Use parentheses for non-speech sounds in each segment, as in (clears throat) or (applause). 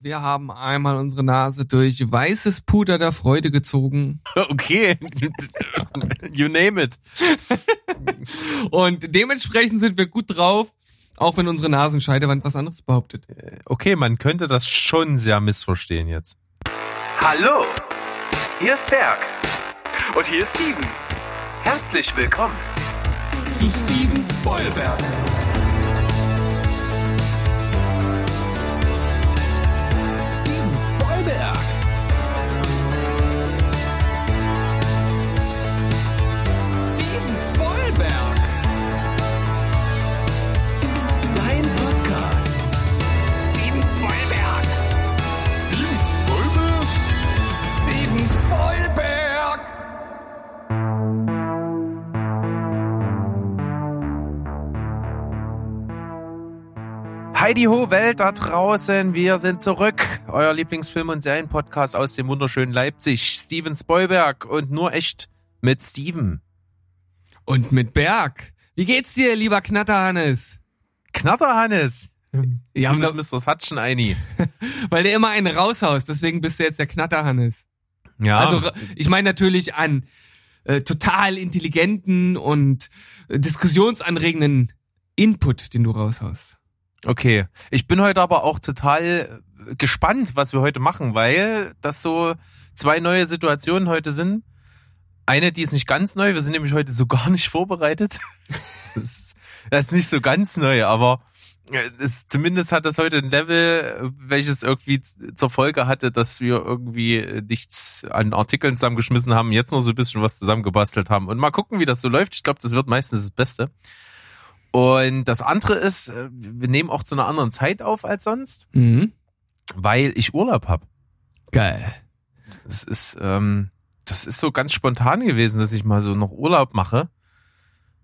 Wir haben einmal unsere Nase durch weißes Puder der Freude gezogen. (laughs) Okay, you name it. Und dementsprechend sind wir gut drauf, auch wenn unsere Nasenscheidewand was anderes behauptet. Okay, man könnte das schon sehr missverstehen jetzt. Hallo, hier ist Berg. Und hier ist Steven. Herzlich willkommen. Zu Steven Spoilberg. Heidi Ho Welt da draußen, wir sind zurück. Euer Lieblingsfilm- und Serienpodcast aus dem wunderschönen Leipzig. Steven Spoilberg und nur echt mit Steven. Und mit Berg. Wie geht's dir, lieber Knatterhannes? Knatterhannes. Ja, Du bist Mr. Hutchen Eini. weil der immer einen raushaust, deswegen bist du jetzt der Knatterhannes. Ja, Also ich meine natürlich an äh, total intelligenten und äh, diskussionsanregenden Input, den du raushaust. Okay. Ich bin heute aber auch total äh, gespannt, was wir heute machen, weil das so zwei neue Situationen heute sind. Eine, die ist nicht ganz neu. Wir sind nämlich heute so (laughs) gar nicht vorbereitet. Das ist, das ist nicht so ganz neu, aber äh, es, zumindest hat das heute ein Level, äh, welches irgendwie zur Folge hatte, dass wir irgendwie nichts an Artikeln zusammengeschmissen haben, jetzt noch so ein bisschen was zusammengebastelt haben. Und mal gucken, wie das so läuft. Ich glaube, das wird meistens das Beste. Und das andere ist, äh, wir nehmen auch zu einer anderen Zeit auf als sonst, Mhm. weil ich Urlaub habe. Geil. Es ist, ähm, das ist so ganz spontan gewesen, dass ich mal so noch Urlaub mache.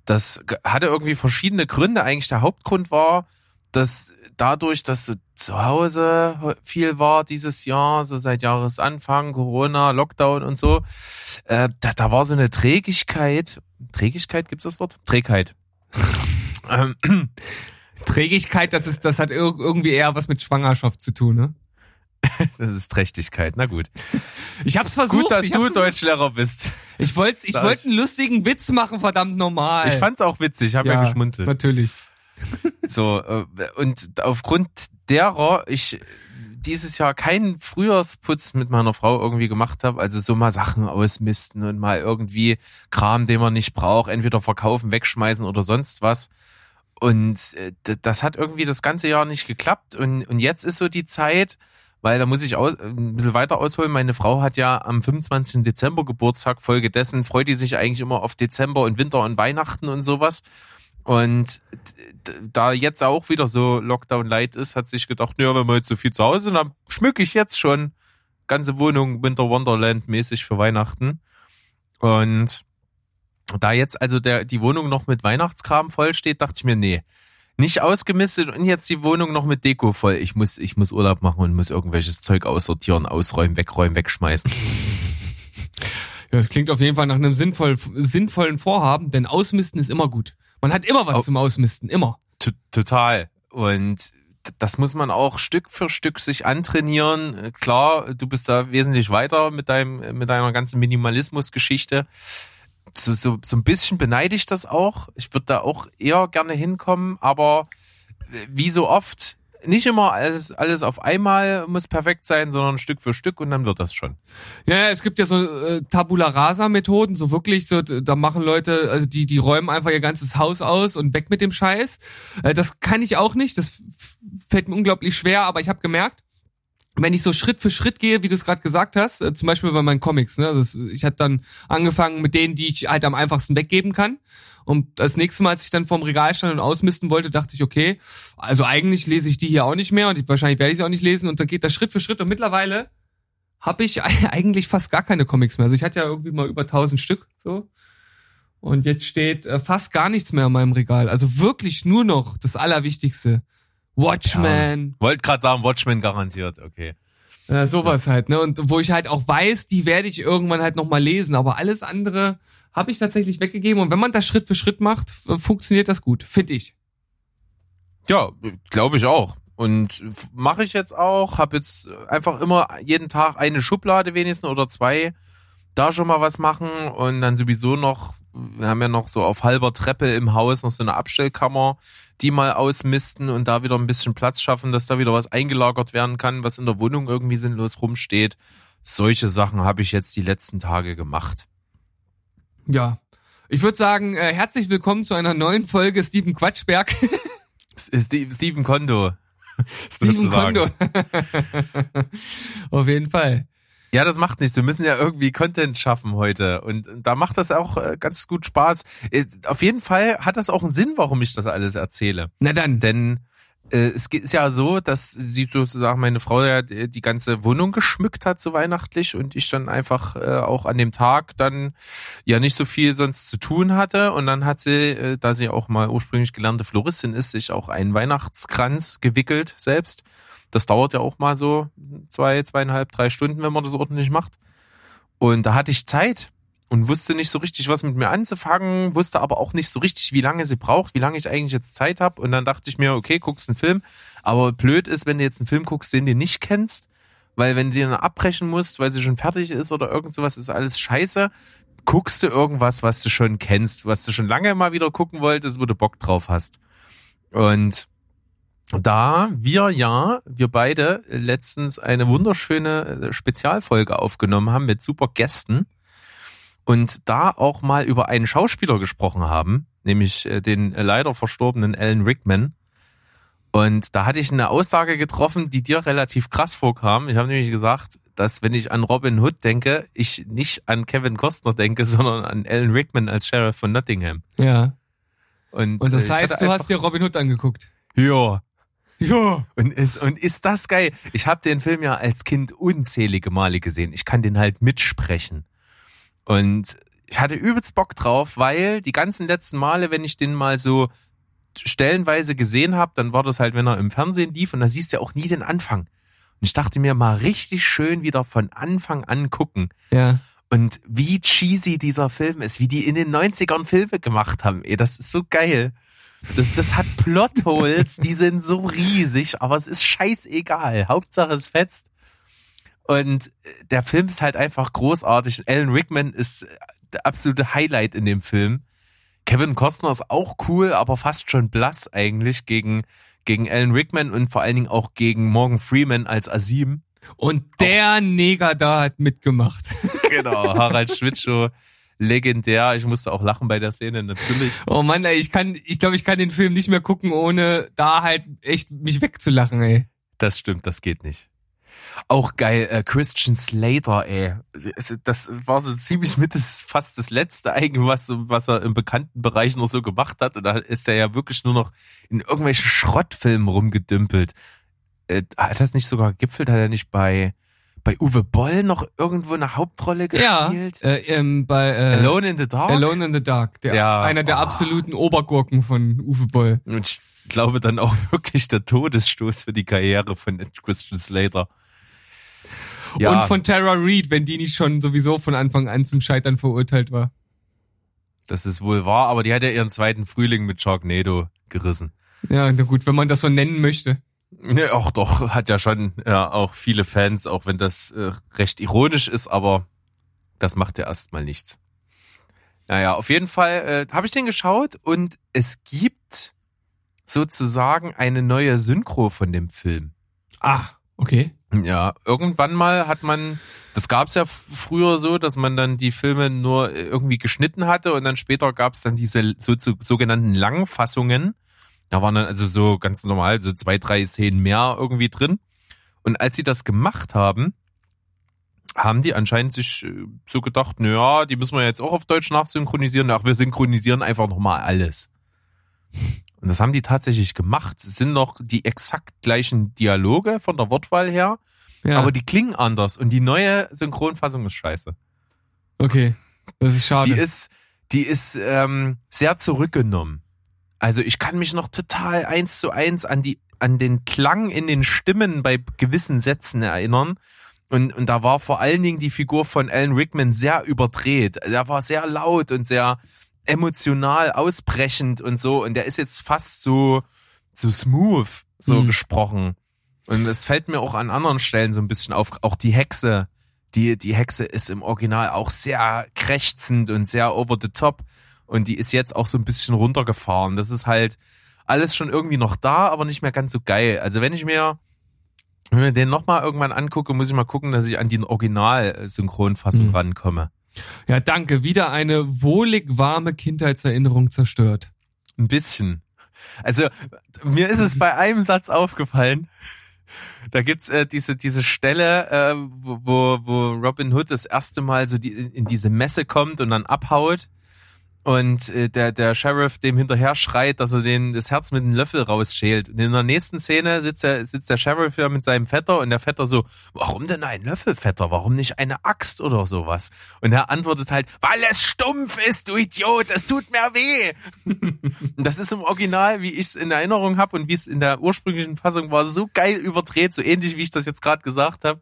Das hatte irgendwie verschiedene Gründe. Eigentlich der Hauptgrund war, dass dadurch, dass so zu Hause viel war dieses Jahr, so seit Jahresanfang, Corona, Lockdown und so, äh, da, da war so eine Trägigkeit. Trägigkeit, gibt's das Wort? Trägheit. Ähm, (clears throat) Trägigkeit, das ist, das hat ir- irgendwie eher was mit Schwangerschaft zu tun, ne? (laughs) das ist Trächtigkeit. Na gut. Ich hab's versucht. Gut, dass du Deutschlehrer bist. Ich wollte, ich wollte einen lustigen Witz machen, verdammt normal. Ich fand's auch witzig, ich habe ja, geschmunzelt. Natürlich. (laughs) So, äh, und aufgrund derer ich dieses Jahr keinen Frühjahrsputz mit meiner Frau irgendwie gemacht habe, also so mal Sachen ausmisten und mal irgendwie Kram, den man nicht braucht, entweder verkaufen, wegschmeißen oder sonst was. Und äh, das hat irgendwie das ganze Jahr nicht geklappt. Und, und jetzt ist so die Zeit, weil da muss ich aus, ein bisschen weiter ausholen. Meine Frau hat ja am 25. Dezember Geburtstag. Folgedessen freut die sich eigentlich immer auf Dezember und Winter und Weihnachten und sowas. Und da jetzt auch wieder so Lockdown Light ist, hat sich gedacht, ja, wenn wir jetzt so viel zu Hause sind, dann schmücke ich jetzt schon ganze Wohnung Winter Wonderland mäßig für Weihnachten. Und da jetzt also der, die Wohnung noch mit Weihnachtskram voll steht, dachte ich mir, nee, nicht ausgemistet und jetzt die Wohnung noch mit Deko voll. Ich muss, ich muss Urlaub machen und muss irgendwelches Zeug aussortieren, ausräumen, wegräumen, wegschmeißen. (laughs) Ja, das klingt auf jeden Fall nach einem sinnvoll, sinnvollen Vorhaben, denn Ausmisten ist immer gut. Man hat immer was Au- zum Ausmisten, immer. Total. Und das muss man auch Stück für Stück sich antrainieren. Klar, du bist da wesentlich weiter mit deinem, mit deiner ganzen Minimalismus-Geschichte. So, so, so ein bisschen beneide ich das auch. Ich würde da auch eher gerne hinkommen, aber äh, wie so oft, nicht immer alles, alles auf einmal muss perfekt sein, sondern Stück für Stück und dann wird das schon. Ja, es gibt ja so äh, Tabula Rasa Methoden, so wirklich, so da machen Leute, also die die räumen einfach ihr ganzes Haus aus und weg mit dem Scheiß. Äh, das kann ich auch nicht, das fällt mir unglaublich schwer, aber ich habe gemerkt, wenn ich so Schritt für Schritt gehe, wie du es gerade gesagt hast, äh, zum Beispiel bei meinen Comics, ne, das, ich hatte dann angefangen mit denen, die ich halt am einfachsten weggeben kann. Und das nächste Mal, als ich dann vorm Regal stand und ausmisten wollte, dachte ich, okay, also eigentlich lese ich die hier auch nicht mehr und ich, wahrscheinlich werde ich sie auch nicht lesen und dann geht das Schritt für Schritt und mittlerweile habe ich (laughs) eigentlich fast gar keine Comics mehr. Also ich hatte ja irgendwie mal über 1000 Stück so. Und jetzt steht äh, fast gar nichts mehr in meinem Regal. Also wirklich nur noch das Allerwichtigste. Watchmen, Wollt gerade sagen, Watchmen garantiert, okay. äh, sowas halt, ne? Und wo ich halt auch weiß, die werde ich irgendwann halt nochmal lesen. Aber alles andere habe ich tatsächlich weggegeben. Und wenn man das Schritt für Schritt macht, funktioniert das gut, finde ich. Ja, glaube ich auch. und mache ich jetzt auch. Habe jetzt einfach immer jeden Tag eine Schublade wenigstens oder zwei. Da schon mal was machen und dann sowieso noch, wir haben ja noch so auf halber Treppe im Haus noch so eine Abstellkammer, die mal ausmisten und da wieder ein bisschen Platz schaffen, dass da wieder was eingelagert werden kann, was in der Wohnung irgendwie sinnlos rumsteht. Solche Sachen habe ich jetzt die letzten Tage gemacht. Ja. Ich würde sagen, äh, herzlich willkommen zu einer neuen Folge Steven Quatschberg. (laughs) Steve- Steven Kondo. Steven. Kondo. (laughs) Auf jeden Fall. Ja, das macht nichts. Wir müssen ja irgendwie Content schaffen heute. Und da macht das auch äh, ganz gut Spaß. Äh, Auf jeden Fall hat das auch einen Sinn, warum ich das alles erzähle. Na dann. Denn äh, es ist ja so, dass sie sozusagen meine Frau ja die die ganze Wohnung geschmückt hat, so weihnachtlich, und ich dann einfach äh, auch an dem Tag dann ja nicht so viel sonst zu tun hatte. Und dann hat sie, äh, da sie auch mal ursprünglich gelernte Floristin ist, sich auch einen Weihnachtskranz gewickelt selbst. Das dauert ja auch mal so zwei, zweieinhalb, drei Stunden, wenn man das ordentlich macht. Und da hatte ich Zeit und wusste nicht so richtig, was mit mir anzufangen, wusste aber auch nicht so richtig, wie lange sie braucht, wie lange ich eigentlich jetzt Zeit habe. Und dann dachte ich mir, okay, guckst einen Film. Aber blöd ist, wenn du jetzt einen Film guckst, den du nicht kennst, weil wenn du den abbrechen musst, weil sie schon fertig ist oder irgend sowas, ist alles scheiße. Guckst du irgendwas, was du schon kennst, was du schon lange mal wieder gucken wolltest, wo du Bock drauf hast. Und da wir ja, wir beide letztens eine wunderschöne äh, Spezialfolge aufgenommen haben mit super Gästen und da auch mal über einen Schauspieler gesprochen haben, nämlich äh, den leider verstorbenen Alan Rickman. Und da hatte ich eine Aussage getroffen, die dir relativ krass vorkam. Ich habe nämlich gesagt, dass wenn ich an Robin Hood denke, ich nicht an Kevin Costner denke, (laughs) sondern an Alan Rickman als Sheriff von Nottingham. Ja. Und, Und äh, das heißt, du hast dir Robin Hood angeguckt. Ja, Ja. Und ist, und ist das geil? Ich habe den Film ja als Kind unzählige Male gesehen. Ich kann den halt mitsprechen. Und ich hatte übelst Bock drauf, weil die ganzen letzten Male, wenn ich den mal so stellenweise gesehen habe, dann war das halt, wenn er im Fernsehen lief und da siehst du ja auch nie den Anfang. Und ich dachte mir mal richtig schön wieder von Anfang an gucken. Ja. Und wie cheesy dieser Film ist, wie die in den 90ern Filme gemacht haben. Ey, das ist so geil. Das, das hat Plotholes, die sind so riesig, aber es ist scheißegal. Hauptsache es fetzt. Und äh, der Film ist halt einfach großartig. Alan Rickman ist der absolute Highlight in dem Film. Kevin Costner ist auch cool, aber fast schon blass eigentlich gegen, gegen Alan Rickman und vor allen Dingen auch gegen Morgan Freeman als Asim. Und der Neger da hat mitgemacht. Genau, Harald Schwitschow, legendär. Ich musste auch lachen bei der Szene, natürlich. Oh Mann, ey, ich kann, ich glaube, ich kann den Film nicht mehr gucken, ohne da halt echt mich wegzulachen, ey. Das stimmt, das geht nicht. Auch geil, äh, Christian Slater, ey. Das war so ziemlich mit das, fast das letzte eigentlich, was, was er im bekannten Bereich noch so gemacht hat. Und da ist er ja wirklich nur noch in irgendwelchen Schrottfilmen rumgedümpelt. Äh, hat das nicht sogar gipfelt? Hat er nicht bei, bei Uwe Boll noch irgendwo eine Hauptrolle Ja, gespielt? äh, ähm, bei äh, Alone in the Dark? Alone in the Dark, der, Ja. einer der Ah. absoluten Obergurken von Uwe Boll. Und ich glaube dann auch (laughs) wirklich der Todesstoß für die Karriere von Christian Slater. Ja, Und von Tara Reid, wenn die nicht schon sowieso von Anfang an zum Scheitern verurteilt war. das ist wohl wahr, aber die hat ja ihren zweiten Frühling mit Sharknado gerissen. Ja, na gut, wenn man das so nennen möchte. Ja, auch doch, hat ja schon ja, auch viele Fans, auch wenn das äh, recht ironisch ist, aber das macht ja erstmal nichts. Naja, auf jeden Fall äh, habe ich den geschaut und es gibt sozusagen eine neue Synchro von dem Film. Ah, okay. Ja, irgendwann mal hat man, das gab's ja früher so, dass man dann die Filme nur irgendwie geschnitten hatte und dann später gab's dann diese so, so, sogenannten Langfassungen. Da waren dann also so ganz normal so zwei, drei Szenen mehr irgendwie drin. Und als sie das gemacht haben, haben die anscheinend sich äh, so gedacht, naja, die müssen wir jetzt auch auf Deutsch nachsynchronisieren. Ach, wir synchronisieren einfach nochmal alles. (laughs) Und das haben die tatsächlich gemacht. Es sind noch die exakt gleichen Dialoge von der Wortwahl her, Ja, aber die klingen anders und die neue Synchronfassung ist scheiße. okay. Das ist schade. Die ist, die ist ähm, sehr zurückgenommen. Also ich kann mich noch total eins zu eins an die, an den Klang in den Stimmen bei gewissen Sätzen erinnern. Und, und da war vor allen Dingen die Figur von Alan Rickman sehr überdreht. Der war sehr laut und sehr emotional ausbrechend und so. Und der ist jetzt fast so, zu smooth so Mhm. gesprochen. Und es fällt mir auch an anderen Stellen so ein bisschen auf, auch die Hexe. Die, die Hexe ist im Original auch sehr krächzend und sehr over the top. Und die ist jetzt auch so ein bisschen runtergefahren. Das ist halt alles schon irgendwie noch da, aber nicht mehr ganz so geil. Also wenn ich mir, wenn ich mir den nochmal irgendwann angucke, muss ich mal gucken, dass ich an die Original-Synchronfassung Mhm. rankomme. Ja, danke. Wieder eine wohlig warme Kindheitserinnerung zerstört. Ein bisschen. Also, mir ist es bei einem Satz aufgefallen. Da gibt's äh, diese diese Stelle, äh, wo, wo wo Robin Hood das erste Mal so die, in diese Messe kommt und dann abhaut und äh, der der Sheriff dem hinterher schreit, dass er den das Herz mit einem Löffel rausschält. Und in der nächsten Szene sitzt der sitzt der Sheriff ja mit seinem Vetter und der Vetter so, warum denn ein Löffel, Vetter? Warum nicht eine Axt oder sowas? Und er antwortet halt, weil es stumpf ist, du Idiot, es tut mir weh. (laughs) Und das ist im Original, wie ich es in Erinnerung habe und wie es in der ursprünglichen Fassung war, so geil überdreht, so ähnlich wie ich das jetzt gerade gesagt habe.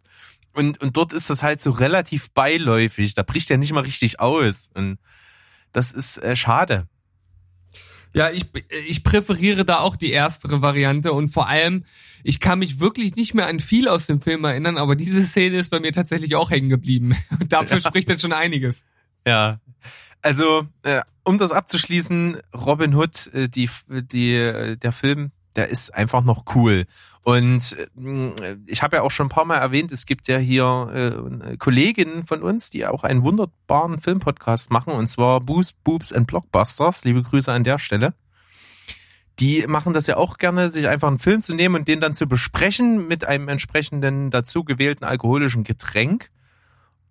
Und, und dort ist das halt so relativ beiläufig. Da bricht er nicht mal richtig aus. Und das ist äh, schade. Ja, ich, ich präferiere da auch die erstere Variante und vor allem, ich kann mich wirklich nicht mehr an viel aus dem Film erinnern, aber diese Szene ist bei mir tatsächlich auch hängen geblieben. (laughs) Und dafür spricht dann schon einiges. Ja. Also, äh, um das abzuschließen, Robin Hood, äh, die, die, äh, der Film, der ist einfach noch cool. Und äh, ich habe ja auch schon ein paar Mal erwähnt, es gibt ja hier äh, Kolleginnen von uns, die auch einen wunderbaren Filmpodcast machen, und zwar Boos, Boobs and Blockbusters. Liebe Grüße an der Stelle. Die machen das ja auch gerne, sich einfach einen Film zu nehmen und den dann zu besprechen mit einem entsprechenden dazu gewählten alkoholischen Getränk.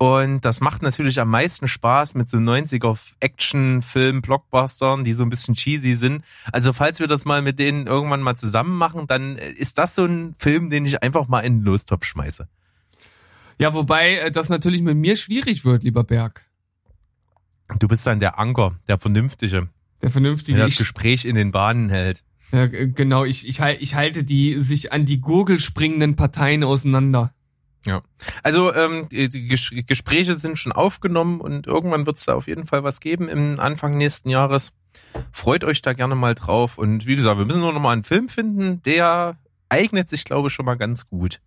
Und das macht natürlich am meisten Spaß mit so 90er Action-Film, Blockbustern, die so ein bisschen cheesy sind. Also falls wir das mal mit denen irgendwann mal zusammen machen, dann ist das so ein Film, den ich einfach mal in den Lostopf schmeiße. Ja, wobei äh, das natürlich mit mir schwierig wird, lieber Berg. Du bist dann der Anker, der Vernünftige, Der vernünftige. der das Gespräch in den Bahnen hält. ja, genau, ich, ich, ich halte die sich an die Gurgel springenden Parteien auseinander. Ja. Also ähm, die Ges Gespräche sind schon aufgenommen und irgendwann wird es da auf jeden Fall was geben im Anfang nächsten Jahres. Freut euch da gerne mal drauf. Und wie gesagt, wir müssen nur noch mal einen Film finden, der eignet sich, glaube ich, schon mal ganz gut.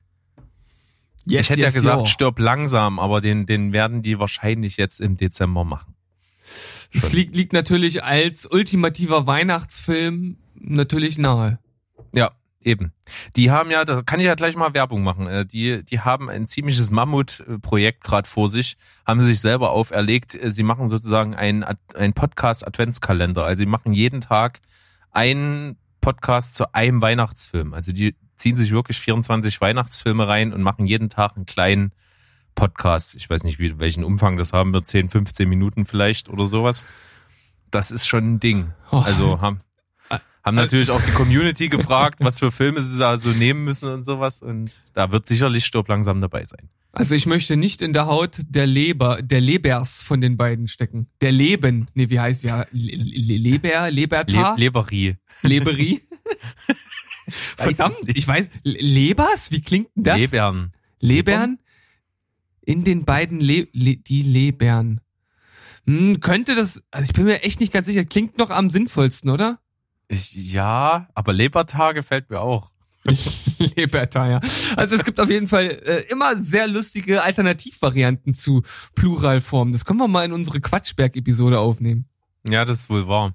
ich hätte ja gesagt, stirb langsam, aber den, den werden die wahrscheinlich jetzt im Dezember machen. Es liegt, liegt natürlich als ultimativer Weihnachtsfilm natürlich nahe. Ja, eben. Die haben ja, da kann ich ja gleich mal Werbung machen. äh, Die, die haben ein ziemliches Mammutprojekt gerade vor sich, haben sie sich selber auferlegt. Äh, Sie machen sozusagen ein, ein Podcast-Adventskalender. Also sie machen jeden Tag einen Podcast zu einem Weihnachtsfilm. Also die ziehen sich wirklich 24 Weihnachtsfilme rein und machen jeden Tag einen kleinen Podcast. Ich weiß nicht, wie, welchen Umfang das haben wird, 10, 15 Minuten vielleicht oder sowas. Das ist schon ein Ding. Oh. Also haben, haben natürlich auch die Community gefragt, was für Filme sie da so nehmen müssen und sowas. Und da wird sicherlich Stirb langsam dabei sein. Also ich möchte nicht in der Haut der Leber, der Lebers von den beiden stecken. Der Leben. Nee, wie heißt, ja, Le Le Leber, Leberta? Le Leberie. Leberie? (laughs) Verdammt, ich weiß, Le- Lebers? Wie klingt denn das? Lebern. Lebern? In den beiden Le Le die Lebern. Hm, könnte das, also ich bin mir echt nicht ganz sicher, klingt noch am sinnvollsten, oder? Ich, ja, aber Lebertag gefällt mir auch. (laughs) Liberta, ja. Also es gibt auf jeden Fall äh, immer sehr lustige Alternativvarianten zu Pluralformen. Das können wir mal in unsere Quatschberg-Episode aufnehmen. Ja, das ist wohl wahr.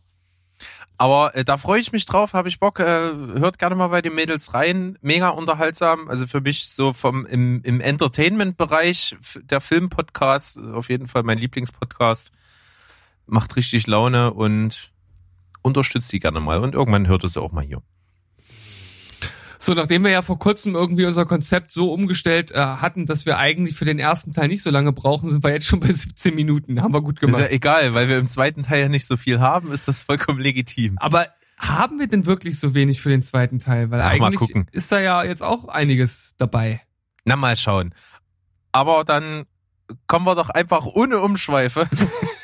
Aber äh, da freue ich mich drauf, habe ich Bock. Äh, hört gerne mal bei den Mädels rein. Mega unterhaltsam. Also für mich so vom im, im Entertainment-Bereich der Film-Podcast, auf jeden Fall mein Lieblingspodcast. Macht richtig Laune und unterstützt die gerne mal. Und irgendwann hört es auch mal hier. So, nachdem wir ja vor kurzem irgendwie unser Konzept so umgestellt äh, hatten, dass wir eigentlich für den ersten Teil nicht so lange brauchen, sind wir jetzt schon bei 17 Minuten. Haben wir gut Ist ja gemacht. egal, weil wir im zweiten Teil ja nicht so viel haben, ist das vollkommen legitim. Aber haben wir denn wirklich so wenig für den zweiten Teil? Weil Ach, eigentlich ist da ja jetzt auch einiges dabei. Na, mal schauen. Aber dann kommen wir doch einfach ohne Umschweife (laughs)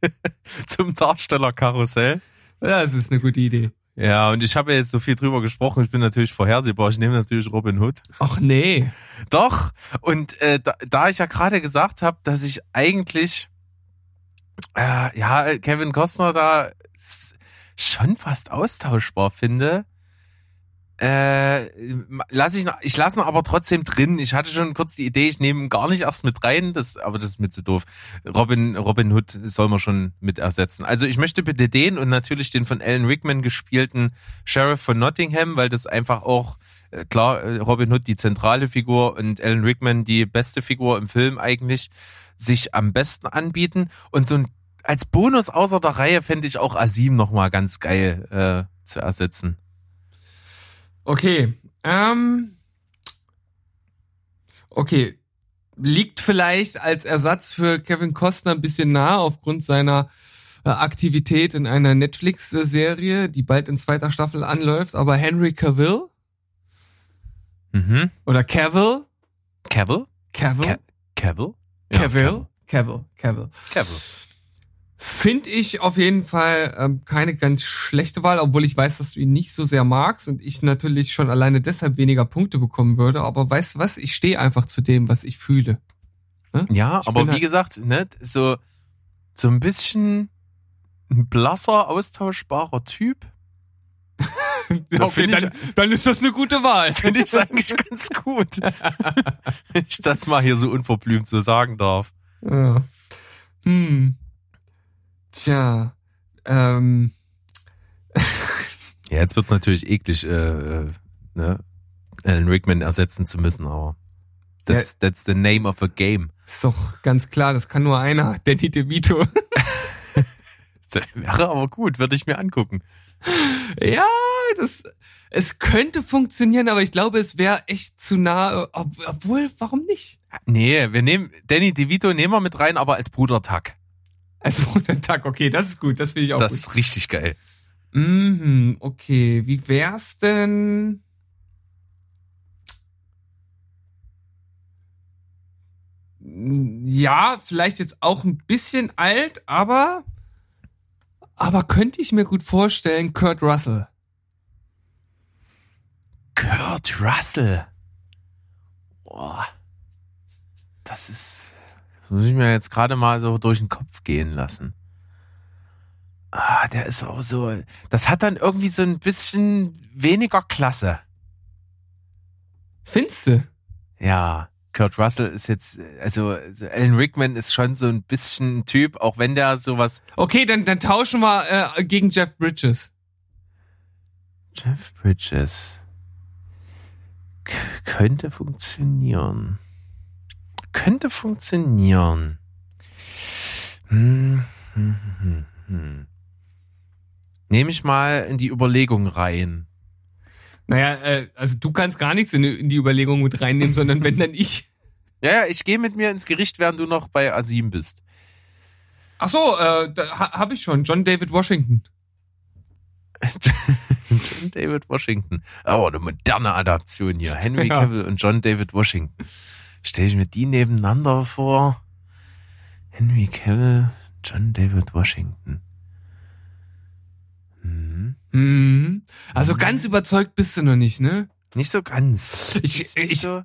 (laughs) zum Darstellerkarussell. Ja, das ist eine gute Idee. Ja, und ich habe ja jetzt so viel drüber gesprochen. Ich bin natürlich vorhersehbar. Ich nehme natürlich Robin Hood. Ach nee. Doch. Und äh, da, da ich ja gerade gesagt habe, dass ich eigentlich, äh, ja, Kevin Costner da schon fast austauschbar finde, äh, lass ich noch, ich lasse ihn aber trotzdem drin. Ich hatte schon kurz die Idee, ich nehme ihn gar nicht erst mit rein, das, aber das ist mir zu doof. Robin, Robin Hood soll man schon mit ersetzen. Also ich möchte bitte den und natürlich den von Alan Rickman gespielten Sheriff von Nottingham, weil das einfach auch, äh, klar, äh, Robin Hood die zentrale Figur und Alan Rickman die beste Figur im Film eigentlich, sich am besten anbieten. Und so ein, als Bonus außer der Reihe fände ich auch Asim nochmal ganz geil äh, zu ersetzen. Okay. Ähm, okay. Liegt vielleicht als Ersatz für Kevin Costner ein bisschen nah aufgrund seiner äh, Aktivität in einer Netflix-Serie, die bald in zweiter Staffel anläuft, aber Henry Cavill Mhm. oder Cavill, Cavill? Cavill, Ca Cavill? Cavill, Cavill, Cavill. Cavill. Finde ich auf jeden Fall ähm, keine ganz schlechte Wahl, obwohl ich weiß, dass du ihn nicht so sehr magst und ich natürlich schon alleine deshalb weniger Punkte bekommen würde. Aber weißt du was? Ich stehe einfach zu dem, was ich fühle. Ja, Ich aber wie halt- gesagt, ne, so, so ein bisschen ein blasser, austauschbarer Typ. (laughs) Ja, ich- dann, dann ist das eine gute Wahl. (laughs) Finde ich eigentlich ganz gut. (laughs) Wenn ich das mal hier so unverblümt so sagen darf. Ja. Hm. Tja. Ähm. (laughs) Ja, jetzt wird's natürlich eklig, äh, äh, ne, Alan Rickman ersetzen zu müssen, aber that's, that's the name of a game. Ist doch ganz klar, das kann nur einer, Danny DeVito. (laughs) Wäre aber gut, würde ich mir angucken. ja, das, es könnte funktionieren, aber ich glaube, es wäre echt zu nah, ob, obwohl, warum nicht? Nee, wir nehmen, Danny DeVito nehmen wir mit rein, aber als Brudertag. Also, der Tag, okay, das ist gut, das finde ich auch Das gut. ist richtig geil. Mhm, okay, wie wär's denn? Ja, vielleicht jetzt auch ein bisschen alt, aber aber könnte ich mir gut vorstellen, Kurt Russell. Kurt Russell. Boah. Das ist. Das muss ich mir jetzt gerade mal so durch den Kopf gehen lassen. Ah, der ist auch so. Das hat dann irgendwie so ein bisschen weniger Klasse. Findest du? Ja. Kurt Russell ist jetzt, also also Alan Rickman ist schon so ein bisschen ein Typ, auch wenn der sowas. Okay, dann, dann tauschen wir äh, gegen Jeff Bridges. Jeff Bridges. K könnte funktionieren. Könnte funktionieren. Hm, hm, hm, hm. Nehme ich mal in die Überlegung rein. Naja, äh, also du kannst gar nichts in, die- in die Überlegung mit reinnehmen, sondern wenn dann ich. (laughs) Ja, ja, ich gehe mit mir ins Gericht, während du noch bei Asim bist. Ach so, äh, da ha, hab ich schon. John David Washington. (laughs) John David Washington. Oh, eine moderne Adaption hier. Henry (laughs) Ja. Cavill und John David Washington. Stelle ich mir die nebeneinander vor. Henry Cavill, John David Washington. Hm. Mhm. Also ganz überzeugt bist du noch nicht, ne? Nicht so ganz. Ich, ich, so,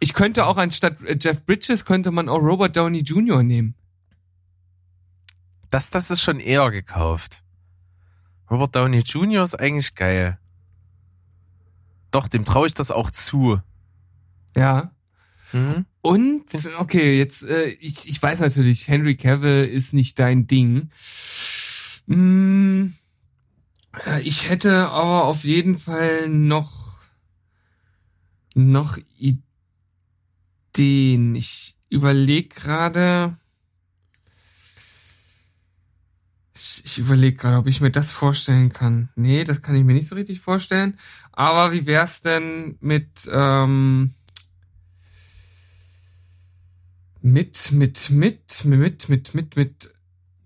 ich könnte auch anstatt äh, Jeff Bridges könnte man auch Robert Downey Jr. nehmen. das, das ist schon eher gekauft. Robert Downey Jr. ist eigentlich geil. Doch, dem traue ich das auch zu. Ja. Mhm. Und, okay, jetzt, äh, ich, ich weiß natürlich, Henry Cavill ist nicht dein Ding. Äh, ich hätte aber auf jeden Fall noch, noch Ideen. Ich überlege gerade, ich, ich überlege gerade, ob ich mir das vorstellen kann. Nee, das kann ich mir nicht so richtig vorstellen. Aber wie wär's denn mit, ähm, mit, mit, mit, mit, mit, mit, mit,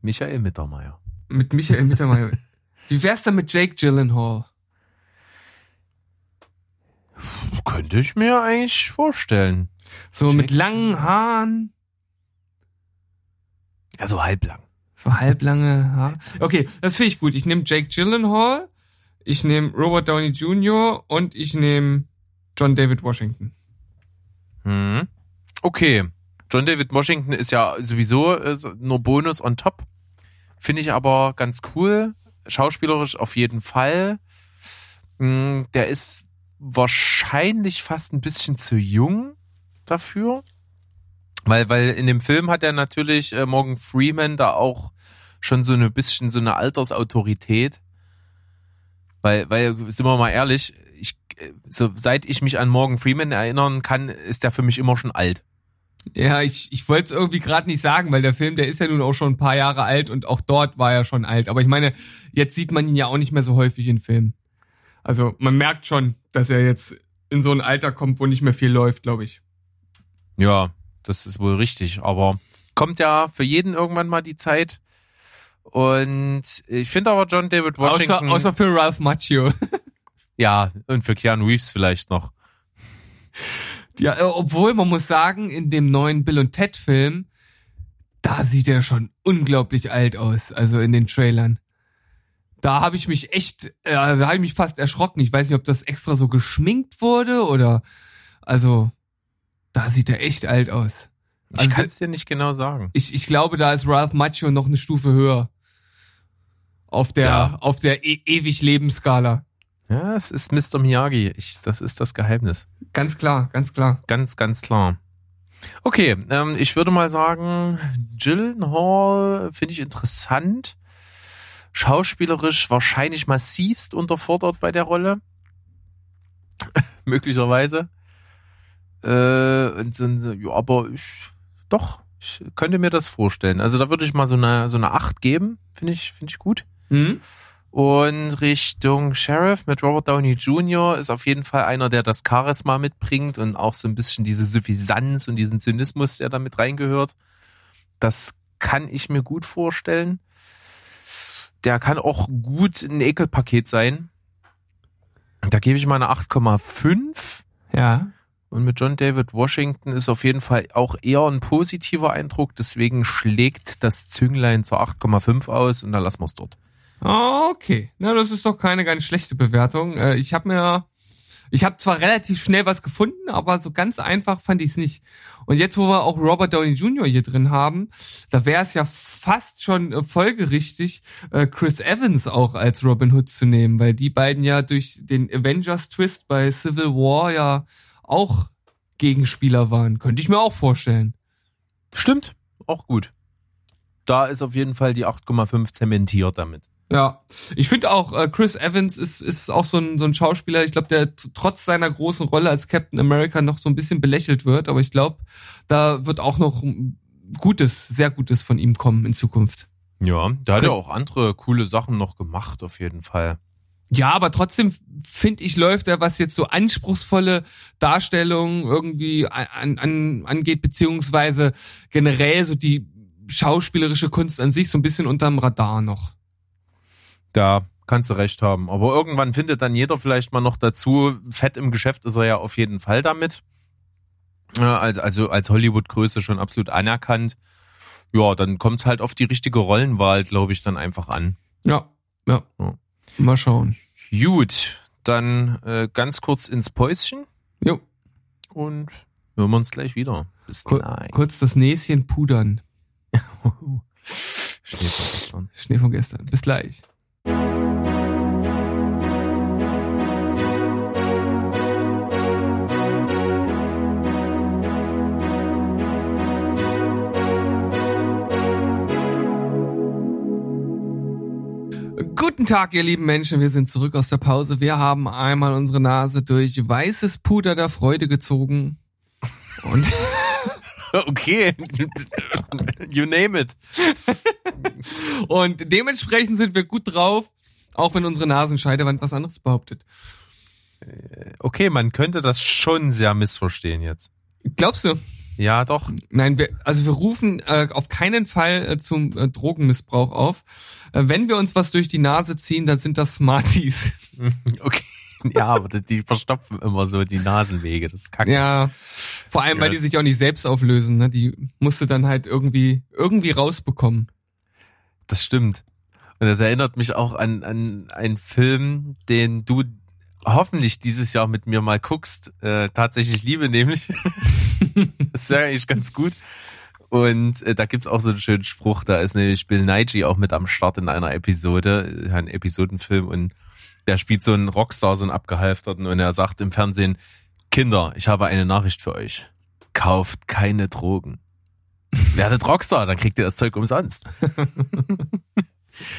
Michael Mittermeier. mit Michael Mittermeier. (laughs) Wie wär's denn mit Jake Gyllenhaal? Könnte ich mir eigentlich vorstellen. So Jake mit langen Haaren, Ja, so halblang. so halblange Haare. (laughs) Okay, das finde ich gut. Ich nehme Jake Gyllenhaal, ich nehme Robert Downey Jr. und ich nehme John David Washington. Mhm. Okay. John David Washington ist ja sowieso äh, nur Bonus on top. Finde ich aber ganz cool. schauspielerisch auf jeden Fall. Mm, Der ist wahrscheinlich fast ein bisschen zu jung dafür. Weil, weil in dem Film hat er natürlich äh, Morgan Freeman da auch schon so ein bisschen so eine Altersautorität. Weil, weil, sind wir mal ehrlich, ich, äh, so, seit ich mich an Morgan Freeman erinnern kann, ist der für mich immer schon alt. Ja, ich, ich wollte es irgendwie gerade nicht sagen, weil der Film, der ist ja nun auch schon ein paar Jahre alt und auch dort war er schon alt. Aber ich meine, jetzt sieht man ihn ja auch nicht mehr so häufig in Filmen. Also man merkt schon, dass er jetzt in so ein Alter kommt, wo nicht mehr viel läuft, glaube ich. Ja, das ist wohl richtig. Aber kommt ja für jeden irgendwann mal die Zeit. Und ich finde aber John David Außer, Washington. außer für Ralph Macchio. (laughs) ja, und für Keanu Reeves vielleicht noch. Ja, äh, obwohl man muss sagen, in dem neuen Bill und Ted Film, da sieht er schon unglaublich alt aus, also in den Trailern. Da habe ich mich echt, äh, also da habe ich mich fast erschrocken. Ich weiß nicht, ob das extra so geschminkt wurde oder, also, da sieht er echt alt aus. Ich Also kann es dir nicht genau sagen. Ich, ich glaube, da ist Ralph Macchio noch eine Stufe höher. Auf der, Ja. auf der e ewig Lebensskala. Ja, es ist Mr. Miyagi. Ich, das ist das Geheimnis. Ganz klar, ganz klar. Ganz, ganz klar. Okay, ähm, ich würde mal sagen, Gyllenhaal finde ich interessant. Schauspielerisch wahrscheinlich massivst unterfordert bei der Rolle. (laughs) Möglicherweise. Äh, und so, ja, aber ich, doch, ich könnte mir das vorstellen. Also da würde ich mal so eine, so eine 8 geben. Finde ich, finde ich gut. Hm? Und Richtung Sheriff mit Robert Downey Jr. ist auf jeden Fall einer, der das Charisma mitbringt und auch so ein bisschen diese Suffisanz und diesen Zynismus, der da mit reingehört. Das kann ich mir gut vorstellen. Der kann auch gut ein Ekelpaket sein. Da gebe ich mal eine 8,5. Ja. Und mit John David Washington ist auf jeden Fall auch eher ein positiver Eindruck. Deswegen schlägt das Zünglein zur 8,5 aus und dann lassen wir es dort. Ah, Okay, na das ist doch keine ganz schlechte Bewertung. Äh, Ich habe mir, ich habe zwar relativ schnell was gefunden, aber so ganz einfach fand ich es nicht. Und jetzt, wo wir auch Robert Downey Jr. hier drin haben, da wäre es ja fast schon äh, folgerichtig, äh, Chris Evans auch als Robin Hood zu nehmen, weil die beiden ja durch den Avengers-Twist bei Civil War ja auch Gegenspieler waren. Könnte ich mir auch vorstellen. Stimmt, auch gut. Da ist auf jeden Fall die 8,5 zementiert damit. Ja, ich finde auch, äh, Chris Evans ist, ist auch so ein, so ein Schauspieler, ich glaube, der trotz seiner großen Rolle als Captain America noch so ein bisschen belächelt wird, aber ich glaube, da wird auch noch Gutes, sehr Gutes von ihm kommen in Zukunft. Ja, der hat ja auch andere coole Sachen noch gemacht, auf jeden Fall. Ja, aber trotzdem finde ich, läuft er, was jetzt so anspruchsvolle Darstellungen irgendwie an, an, angeht, beziehungsweise generell so die schauspielerische Kunst an sich so ein bisschen unterm Radar noch. Da kannst du recht haben. Aber irgendwann findet dann jeder vielleicht mal noch dazu. Fett im Geschäft ist er ja auf jeden Fall damit. Ja, Also, also als Hollywood-Größe schon absolut anerkannt. Ja, dann kommt es halt auf die richtige Rollenwahl, glaube ich, dann einfach an. Ja, ja. Ja. Mal schauen. Gut, dann äh, ganz kurz ins Päuschen Jo. und hören wir uns gleich wieder. Bis Kur gleich. kurz das Näschen pudern. (laughs) Schnee von gestern. Schnee von gestern. Bis gleich. Guten Tag, ihr lieben Menschen. Wir sind zurück aus der Pause. Wir haben einmal unsere Nase durch weißes Puder der Freude gezogen. Und (laughs) Okay, you name it. Und dementsprechend sind wir gut drauf, auch wenn unsere Nasenscheidewand was anderes behauptet. Okay, man könnte das schon sehr missverstehen jetzt. Glaubst du? Ja, doch. Nein, wir, also wir rufen äh, auf keinen Fall äh, zum äh, Drogenmissbrauch auf. Äh, wenn wir uns was durch die Nase ziehen, dann sind das Smarties. (laughs) Okay. (laughs) Ja, aber die- verstopfen immer so die Nasenwege. Das ist kacke. ja, vor allem, weil die sich auch nicht selbst auflösen. Ne? Die musste dann halt irgendwie irgendwie rausbekommen. Das stimmt. Und das erinnert mich auch an, an einen Film, den du hoffentlich dieses Jahr mit mir mal guckst. Äh, tatsächlich liebe nämlich. (laughs) das wäre eigentlich ganz gut. Und äh, da gibt's auch so einen schönen Spruch, da ist nämlich Bill Nighy auch mit am Start in einer Episode, äh, ein Episodenfilm und der spielt so einen Rockstar, so einen abgehalfterten und er sagt im Fernsehen, Kinder, ich habe eine Nachricht für euch. Kauft keine Drogen. (laughs) Werdet Rockstar, dann kriegt ihr das Zeug umsonst.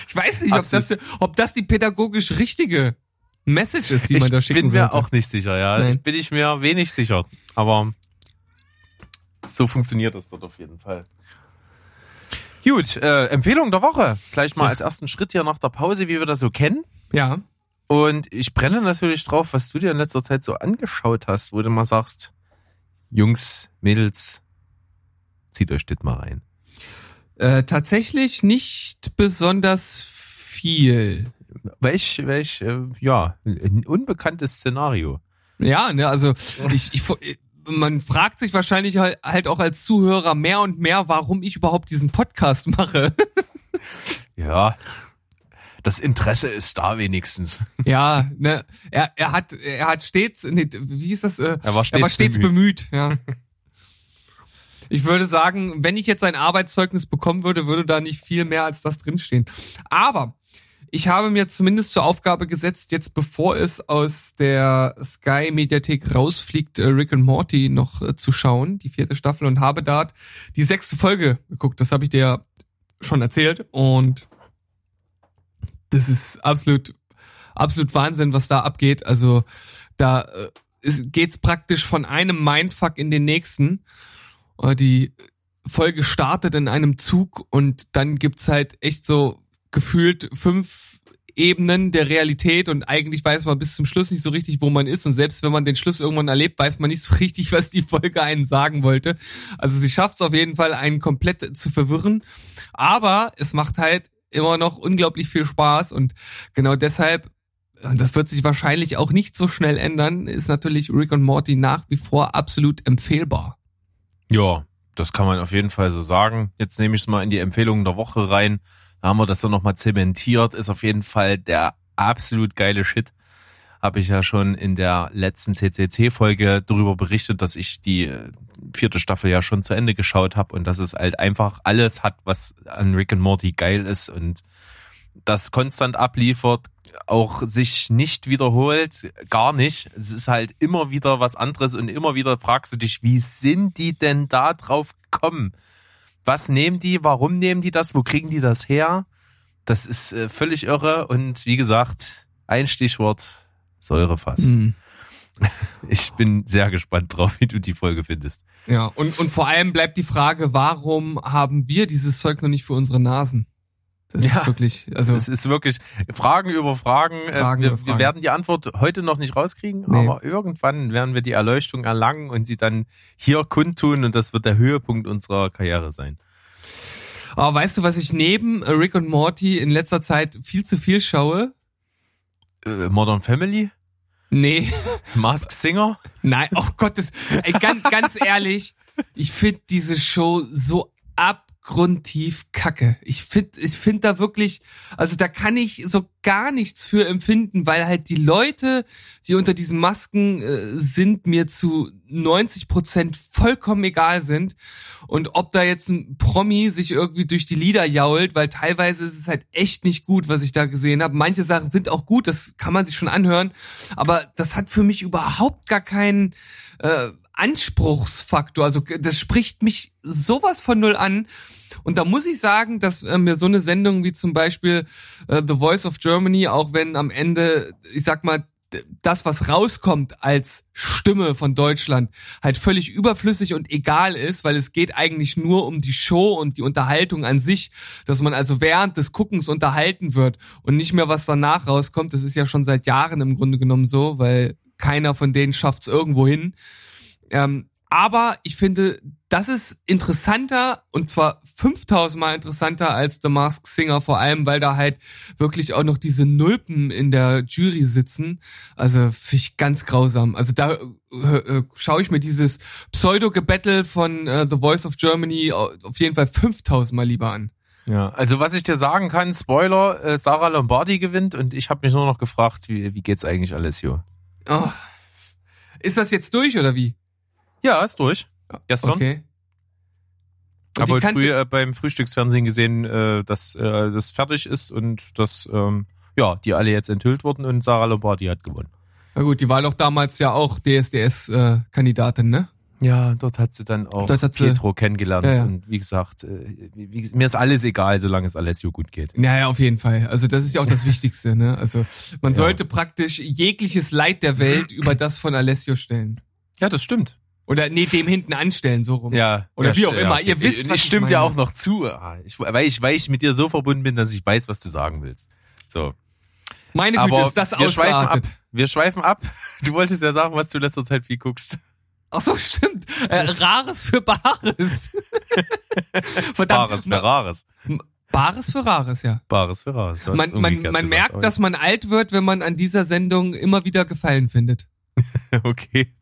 Ich weiß nicht, ob das, ob das die pädagogisch richtige Message ist, die man ich da schicken bin mir sollte. auch nicht sicher, ja. Nein. Bin ich mir wenig sicher. Aber so funktioniert das dort auf jeden Fall. Gut, äh, Empfehlung der Woche. Gleich mal Ja. als ersten Schritt hier nach der Pause, wie wir das so kennen. Ja. Und ich brenne natürlich drauf, was du dir in letzter Zeit so angeschaut hast, wo du mal sagst, Jungs, Mädels, zieht euch das mal rein. Äh, tatsächlich nicht besonders viel. Welch, welch, äh, ja, ein unbekanntes Szenario. Ja, ne, also ich, ich, man fragt sich wahrscheinlich halt, halt auch als Zuhörer mehr und mehr, warum ich überhaupt diesen Podcast mache. Ja, das Interesse ist da wenigstens. (laughs) ja, ne, er, er hat, er hat stets, nee, wie hieß das? Äh, Er war stets er war stets bemüht. ja. (laughs) Ich würde sagen, wenn ich jetzt ein Arbeitszeugnis bekommen würde, würde da nicht viel mehr als das drinstehen. Aber ich habe mir zumindest zur Aufgabe gesetzt, jetzt bevor es aus der Sky Mediathek rausfliegt, äh, Rick and Morty noch äh, zu schauen, die vierte Staffel, und habe dort die sechste Folge geguckt. Das habe ich dir ja schon erzählt. Und das ist absolut, absolut Wahnsinn, was da abgeht. Also da äh, geht's praktisch von einem Mindfuck in den nächsten. Äh, Die Folge startet in einem Zug und dann gibt's halt echt so gefühlt fünf Ebenen der Realität und eigentlich weiß man bis zum Schluss nicht so richtig, wo man ist und selbst wenn man den Schluss irgendwann erlebt, weiß man nicht so (laughs) richtig, was die Folge einen sagen wollte. Also sie schafft es auf jeden Fall, einen komplett zu verwirren, aber es macht halt immer noch unglaublich viel Spaß und genau deshalb das wird sich wahrscheinlich auch nicht so schnell ändern, ist natürlich Rick und Morty nach wie vor absolut empfehlbar. Ja, das kann man auf jeden Fall so sagen. Jetzt nehme ich es mal in die Empfehlungen der Woche rein. Da haben wir das dann nochmal zementiert. Ist auf jeden Fall der absolut geile Shit. Habe ich ja schon in der letzten CCC-Folge darüber berichtet, dass ich die äh, vierte Staffel ja schon zu Ende geschaut habe und dass es halt einfach alles hat, was an Rick and Morty geil ist und das konstant abliefert, auch sich nicht wiederholt, gar nicht. Es ist halt immer wieder was anderes und immer wieder fragst du dich, wie sind die denn da drauf gekommen? Was nehmen die? Warum nehmen die das? Wo kriegen die das her? Das ist äh, völlig irre und wie gesagt, ein Stichwort Säurefass. Hm. (laughs) Ich bin sehr gespannt drauf, wie du die Folge findest. Ja, und, und vor allem bleibt die Frage, warum haben wir dieses Zeug noch nicht für unsere Nasen? Das Ja. ist wirklich, also Es ist wirklich Fragen über Fragen. Äh, Fragen wir, über wir Fragen. werden die Antwort heute noch nicht rauskriegen, Nee. aber irgendwann werden wir die Erleuchtung erlangen und sie dann hier kundtun und das wird der Höhepunkt unserer Karriere sein. Aber weißt du, was ich neben Rick und Morty in letzter Zeit viel zu viel schaue? Äh, Modern Family? Nee, (laughs) Mask Singer? nein, oh Gott, das, ey, ganz, ganz ehrlich, ich finde diese Show so abgrundtief kacke. Ich finde, ich finde da wirklich, also da kann ich so gar nichts für empfinden, weil halt die Leute, die unter diesen Masken äh, sind, mir zu 90 Prozent vollkommen egal sind. Und ob da jetzt ein Promi sich irgendwie durch die Lieder jault, weil teilweise ist es halt echt nicht gut, was ich da gesehen habe. Manche Sachen sind auch gut, das kann man sich schon anhören, aber das hat für mich überhaupt gar keinen äh, Anspruchsfaktor. Also das spricht mich sowas von null an. Und da muss ich sagen, dass äh, mir so eine Sendung wie zum Beispiel äh, The Voice of Germany, auch wenn am Ende, ich sag mal, das, was rauskommt als Stimme von Deutschland, halt völlig überflüssig und egal ist, weil es geht eigentlich nur um die Show und die Unterhaltung an sich, dass man also während des Guckens unterhalten wird und nicht mehr, was danach rauskommt. Das ist ja schon seit Jahren im Grunde genommen so, weil keiner von denen schafft es irgendwo hin. Ähm, aber ich finde, das ist interessanter und zwar 5000 Mal interessanter als The Masked Singer, vor allem, weil da halt wirklich auch noch diese Nulpen in der Jury sitzen. Also finde ich ganz grausam. Also da äh, äh, schaue ich mir dieses Pseudo-Gebettel von äh, The Voice of Germany au- auf jeden Fall 5000 Mal lieber an. Ja, also was ich dir sagen kann, Spoiler, äh, Sarah Lombardi gewinnt und ich habe mich nur noch gefragt, wie, wie geht's eigentlich Alessio? Oh. Ist das jetzt durch oder wie? Ja, ist durch. Gestern. Okay. Die heute früh äh, beim Frühstücksfernsehen gesehen, äh, dass äh, das fertig ist und dass ähm, ja, die alle jetzt enthüllt wurden und Sarah Lombardi hat gewonnen. Na gut, die war doch damals ja auch DSDS-Kandidatin, ne? Ja, dort hat sie dann auch Dort Pietro kennengelernt Ja, ja. und wie gesagt, wie, mir ist alles egal, solange es Alessio gut geht. Naja, auf jeden Fall. Also das ist ja auch das (laughs) Wichtigste, ne? Also man Ja. sollte praktisch jegliches Leid der Welt (clears throat) über das von Alessio stellen. Ja, das stimmt. Oder nee, dem hinten anstellen, so rum. Ja. Oder ja, wie auch st- immer. ja, Ihr okay. wisst, was ich stimmt ja auch noch zu, Ah, ich, weil, ich, weil ich mit dir so verbunden bin, dass ich weiß, was du sagen willst. So. Meine Güte, Aber ist das wir schweifen ab. Wir schweifen ab. (laughs) Du wolltest ja sagen, was du in letzter Zeit viel guckst. Ach so, stimmt. Äh, Rares für Bares. (laughs) Verdammt. Bares für Rares. Bares für Rares, ja. Bares für Rares. Man, man, man merkt, aber- dass man alt wird, wenn man an dieser Sendung immer wieder Gefallen findet. (laughs) Okay.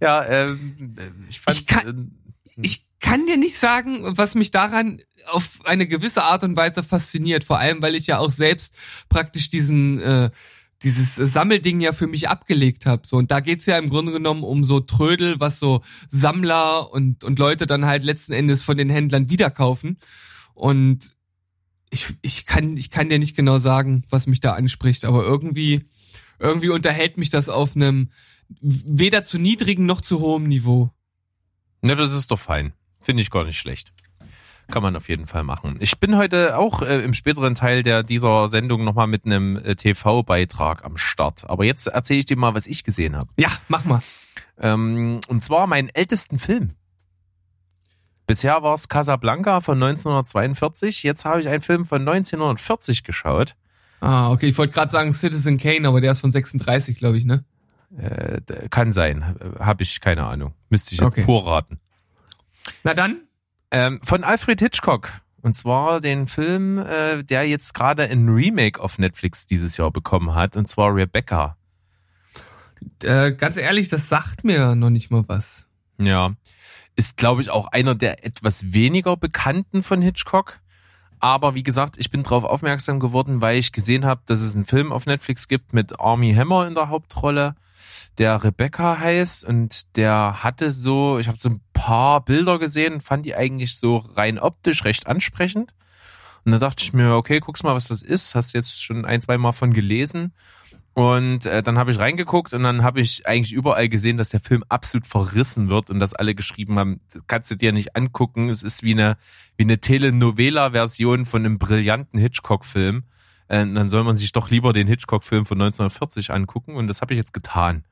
Ja, ähm, ich fand. Ich kann- äh, Ich kann dir nicht sagen, was mich daran auf eine gewisse Art und Weise fasziniert. Vor allem, weil ich ja auch selbst praktisch diesen äh, dieses Sammelding ja für mich abgelegt habe. So und da geht's ja im Grunde genommen um so Trödel, was so Sammler und und Leute dann halt letzten Endes von den Händlern wiederkaufen. Und ich ich kann ich kann dir nicht genau sagen, was mich da anspricht, aber irgendwie irgendwie unterhält mich das auf einem weder zu niedrigen noch zu hohem Niveau. Ne, das ist doch fein. Finde ich gar nicht schlecht. Kann man auf jeden Fall machen. Ich bin heute auch äh, im späteren Teil der dieser Sendung nochmal mit einem äh, TV-Beitrag am Start. Aber jetzt erzähle ich dir mal, was ich gesehen habe. Ja, mach mal. Ähm, und zwar meinen ältesten Film. Bisher war es Casablanca von 1942. Jetzt habe ich einen Film von 1940 geschaut. Ah, okay. Ich wollte gerade sagen Citizen Kane, aber der ist von 36, glaube ich, ne? Äh, kann sein. Habe ich keine Ahnung. Müsste ich jetzt Okay. pur raten. Na dann. Ähm, von Alfred Hitchcock. Und zwar den Film, äh, der jetzt gerade ein Remake auf Netflix dieses Jahr bekommen hat. Und zwar Rebecca. Äh, ganz ehrlich, das sagt mir noch nicht mal was. Ja. Ist, glaube ich, auch einer der etwas weniger bekannten von Hitchcock. Aber wie gesagt, ich bin darauf aufmerksam geworden, weil ich gesehen habe, dass es einen Film auf Netflix gibt mit Army Hammer in der Hauptrolle, der Rebecca heißt und der hatte so, ich habe so ein paar Bilder gesehen, fand die eigentlich so rein optisch recht ansprechend. Und da dachte ich mir, okay, guck's mal, was das ist. Hast jetzt schon ein, zwei Mal von gelesen. Und äh, dann habe ich reingeguckt und dann habe ich eigentlich überall gesehen, dass der Film absolut verrissen wird und dass alle geschrieben haben, kannst du dir nicht angucken. Es ist wie eine, wie eine Telenovela-Version von einem brillanten Hitchcock-Film. Äh, dann soll man sich doch lieber den Hitchcock-Film von 1940 angucken und das habe ich jetzt getan,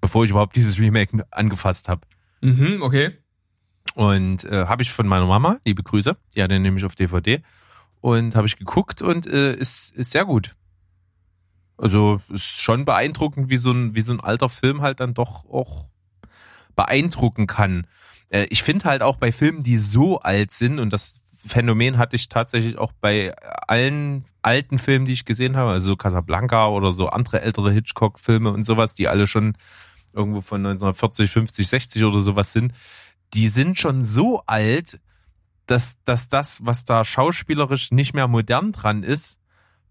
bevor ich überhaupt dieses Remake angefasst habe. Mhm, okay. Und äh, habe ich von meiner Mama, liebe Grüße, die hat den nämlich auf DVD und habe ich geguckt und äh, ist, ist sehr gut. Also ist schon beeindruckend, wie so ein wie so ein alter Film halt dann doch auch beeindrucken kann. Äh, ich finde halt auch bei Filmen, die so alt sind und das Phänomen hatte ich tatsächlich auch bei allen alten Filmen, die ich gesehen habe, also Casablanca oder so andere ältere Hitchcock-Filme und sowas, die alle schon irgendwo von 1940, 50, 60 oder sowas sind, die sind schon so alt, dass, dass das, was da schauspielerisch nicht mehr modern dran ist,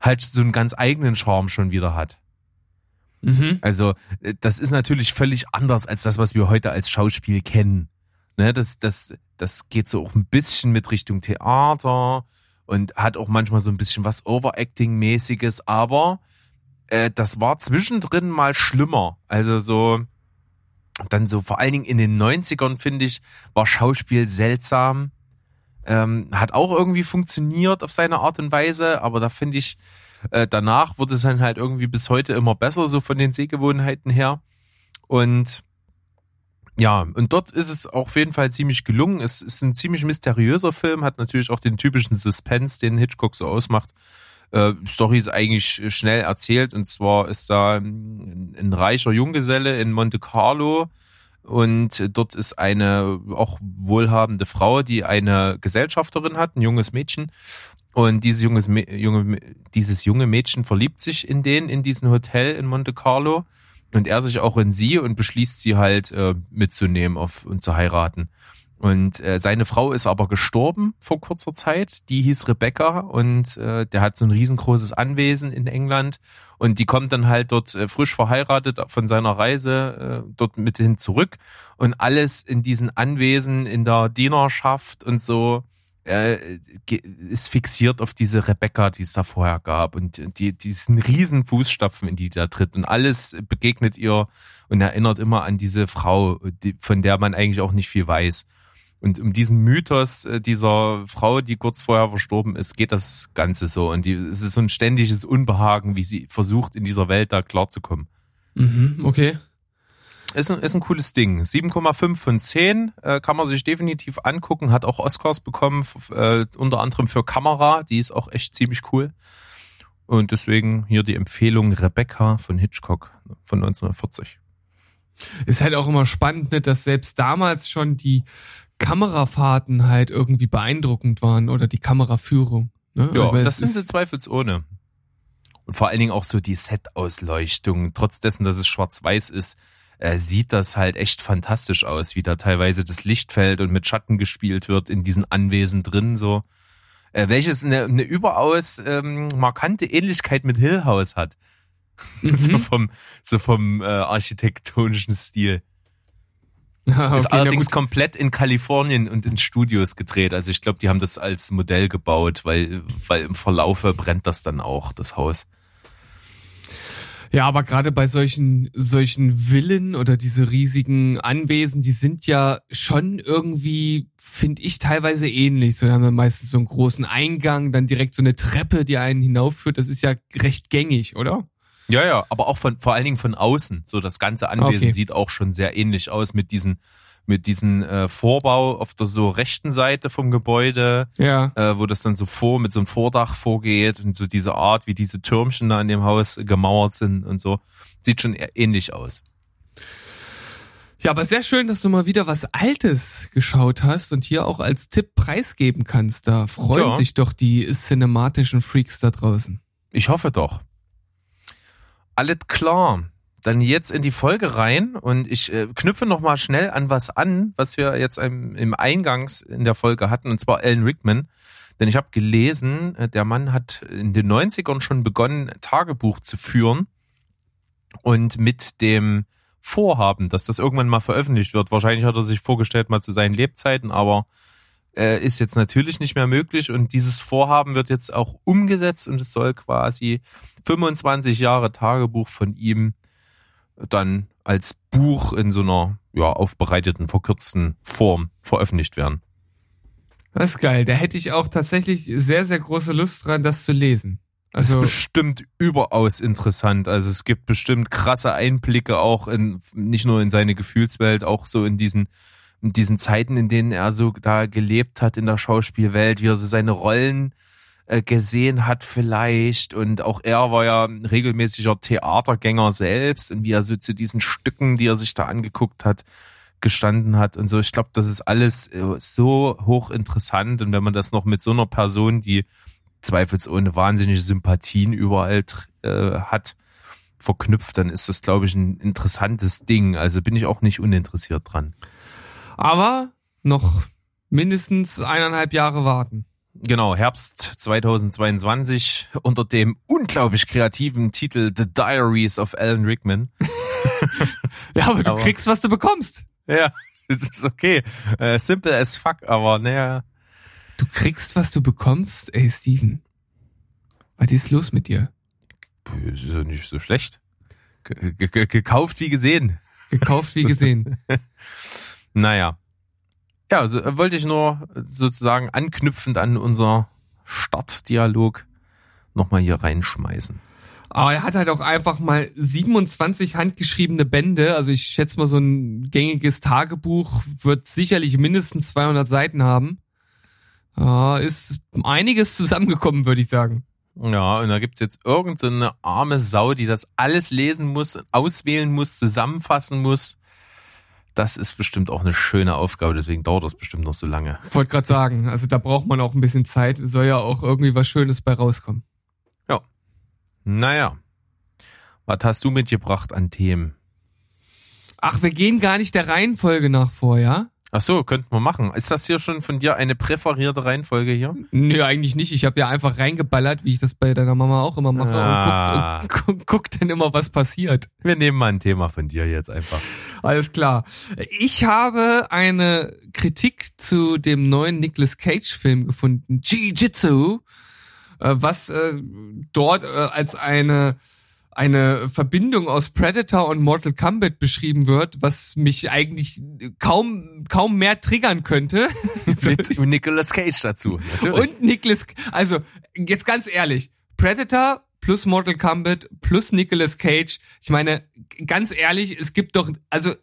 halt so einen ganz eigenen Charme schon wieder hat. Mhm. Also, äh, das ist natürlich völlig anders als das, was wir heute als Schauspiel kennen. Ne, das, das, das geht so auch ein bisschen mit Richtung Theater und hat auch manchmal so ein bisschen was Overacting-mäßiges, aber äh, das war zwischendrin mal schlimmer. Also so, dann so vor allen Dingen in den 90ern, finde ich, war Schauspiel seltsam. Ähm, hat auch irgendwie funktioniert auf seine Art und Weise, aber da finde ich, äh, danach wurde es dann halt irgendwie bis heute immer besser, so von den Sehgewohnheiten her. Und ja, und dort ist es auf jeden Fall ziemlich gelungen. Es ist ein ziemlich mysteriöser Film, hat natürlich auch den typischen Suspense, den Hitchcock so ausmacht. Äh, Story ist eigentlich schnell erzählt. Und zwar ist da ein, ein reicher Junggeselle in Monte Carlo. Und dort ist eine auch wohlhabende Frau, die eine Gesellschafterin hat, ein junges Mädchen. Und dieses junges, junge, dieses junge Mädchen verliebt sich in den, in diesen Hotel in Monte Carlo. Und er sich auch in sie und beschließt sie halt äh, mitzunehmen auf, und zu heiraten. Und äh, seine Frau ist aber gestorben vor kurzer Zeit. Die hieß Rebecca und äh, der hat so ein riesengroßes Anwesen in England. Und die kommt dann halt dort äh, frisch verheiratet von seiner Reise äh, dort mit hin zurück. Und alles in diesen Anwesen, in der Dienerschaft und so äh, ist fixiert auf diese Rebecca, die es da vorher gab. Und die, diesen riesen Fußstapfen, in die die da tritt. Und alles begegnet ihr und erinnert immer an diese Frau, die, von der man eigentlich auch nicht viel weiß. Und um diesen Mythos äh, dieser Frau, die kurz vorher verstorben ist, geht das Ganze so. Und die, es ist so ein ständiges Unbehagen, wie sie versucht, in dieser Welt da klarzukommen. Mhm, okay. Ist ein, ist ein cooles Ding. 7,5 von 10 äh, kann man sich definitiv angucken. Hat auch Oscars bekommen, äh, unter anderem für Kamera. Die ist auch echt ziemlich cool. Und deswegen hier die Empfehlung Rebecca von Hitchcock von 1940. Ist halt auch immer spannend, ne, dass selbst damals schon die Kamerafahrten halt irgendwie beeindruckend waren oder die Kameraführung. Ne? Ja, das sind ist- sie zweifelsohne. Und vor allen Dingen auch so die Set-Ausleuchtung. Trotz dessen, dass es schwarz-weiß ist, äh, sieht das halt echt fantastisch aus, wie da teilweise das Licht fällt und mit Schatten gespielt wird in diesen Anwesen drin, so. Äh, welches eine, eine überaus ähm, markante Ähnlichkeit mit Hill House hat. (laughs) so Mhm. vom, so vom äh, architektonischen Stil. (laughs) Ist okay, na allerdings komplett in Kalifornien und in Studios gedreht. Also ich glaube, die haben das als Modell gebaut, weil, weil im Verlaufe brennt das dann auch, das Haus. Ja, aber gerade bei solchen, solchen Villen oder diese riesigen Anwesen, die sind ja schon irgendwie, finde ich, teilweise ähnlich. So, da haben wir meistens so einen großen Eingang, dann direkt so eine Treppe, die einen hinaufführt. Das ist ja recht gängig, oder? Ja, ja, aber auch von, vor allen Dingen von außen. So das ganze Anwesen Okay. sieht auch schon sehr ähnlich aus mit diesen, mit diesen äh, Vorbau auf der so rechten Seite vom Gebäude, Ja. äh, wo das dann so vor, mit so einem Vordach vorgeht und so diese Art, wie diese Türmchen da in dem Haus gemauert sind und so. Sieht schon ähnlich aus. Ja, aber sehr schön, dass du mal wieder was Altes geschaut hast und hier auch als Tipp preisgeben kannst. Da freuen Ja. sich doch die cinematischen Freaks da draußen. Ich hoffe doch. Alles klar. Dann jetzt in die Folge rein und ich äh, knüpfe noch mal schnell an was an, was wir jetzt im, im Eingangs in der Folge hatten, und zwar Alan Rickman. Denn ich habe gelesen, äh, der Mann hat in den 90ern schon begonnen, Tagebuch zu führen und mit dem Vorhaben, dass das irgendwann mal veröffentlicht wird. Wahrscheinlich hat er sich vorgestellt, mal zu seinen Lebzeiten, aber äh, ist jetzt natürlich nicht mehr möglich und dieses Vorhaben wird jetzt auch umgesetzt und es soll quasi 25 Jahre Tagebuch von ihm dann als Buch in so einer ja, aufbereiteten, verkürzten Form veröffentlicht werden. Das ist geil. Da hätte ich auch tatsächlich sehr, sehr große Lust dran, das zu lesen. Das Also, ist bestimmt überaus interessant. Also es gibt bestimmt krasse Einblicke auch in, nicht nur in seine Gefühlswelt, auch so in diesen, in diesen Zeiten, in denen er so da gelebt hat in der Schauspielwelt, wie er so seine Rollen äh, gesehen hat vielleicht. Und auch er war ja ein regelmäßiger Theatergänger selbst und wie er so zu diesen Stücken, die er sich da angeguckt hat, gestanden hat und so. Ich glaube, das ist alles äh, so hochinteressant. Und wenn man das noch mit so einer Person, die zweifelsohne wahnsinnige Sympathien überall äh, hat, verknüpft, dann ist das, glaube ich, ein interessantes Ding. Also bin ich auch nicht uninteressiert dran. Aber noch mindestens eineinhalb Jahre warten. Genau, Herbst 2022 unter dem unglaublich kreativen Titel The Diaries of Alan Rickman. (laughs) Ja, aber du Aber- kriegst, was du bekommst. Ja, (laughs) das ist okay. Äh, simple as fuck, aber naja. Du kriegst, was du bekommst? Ey, Steven. Was ist los mit dir? Das ist ja nicht so schlecht. Ge gekauft wie gesehen. Gekauft wie gesehen. (laughs) Naja. Ja, also äh, wollte ich nur sozusagen anknüpfend an unser Startdialog nochmal hier reinschmeißen. Aber er hat halt auch einfach mal 27 handgeschriebene Bände. Also ich schätze mal, so ein gängiges Tagebuch wird sicherlich mindestens 200 Seiten haben. Ja, ist einiges zusammengekommen, würde ich sagen. Ja, und da gibt's jetzt irgendeine so arme Sau, die das alles lesen muss, auswählen muss, zusammenfassen muss. Das ist bestimmt auch eine schöne Aufgabe, deswegen dauert das bestimmt noch so lange. Ich wollte gerade sagen, also da braucht man auch ein bisschen Zeit. Soll ja auch irgendwie was Schönes bei rauskommen. Naja. Was hast du mitgebracht an Themen? Ach, wir gehen gar nicht der Reihenfolge nach vor, ja? Ach so, könnten wir machen. Ist das hier schon von dir eine präferierte Reihenfolge hier? Nö, eigentlich nicht. Ich habe ja einfach reingeballert, wie ich das bei deiner Mama auch immer mache Ah. (laughs) und guck, und guck, guck dann immer, was passiert. Wir nehmen mal ein Thema von dir jetzt einfach. Alles klar. Ich habe eine Kritik zu dem neuen Nicolas Cage Film gefunden, Jiu-Jitsu, äh, was äh, dort äh, als eine eine Verbindung aus Predator und Mortal Kombat beschrieben wird, was mich eigentlich kaum kaum mehr triggern könnte. (laughs) Mit Nicolas Cage dazu. Natürlich. Und Nicolas, also jetzt ganz ehrlich, Predator plus Mortal Kombat plus Nicolas Cage. Ich meine, ganz ehrlich, es gibt doch, also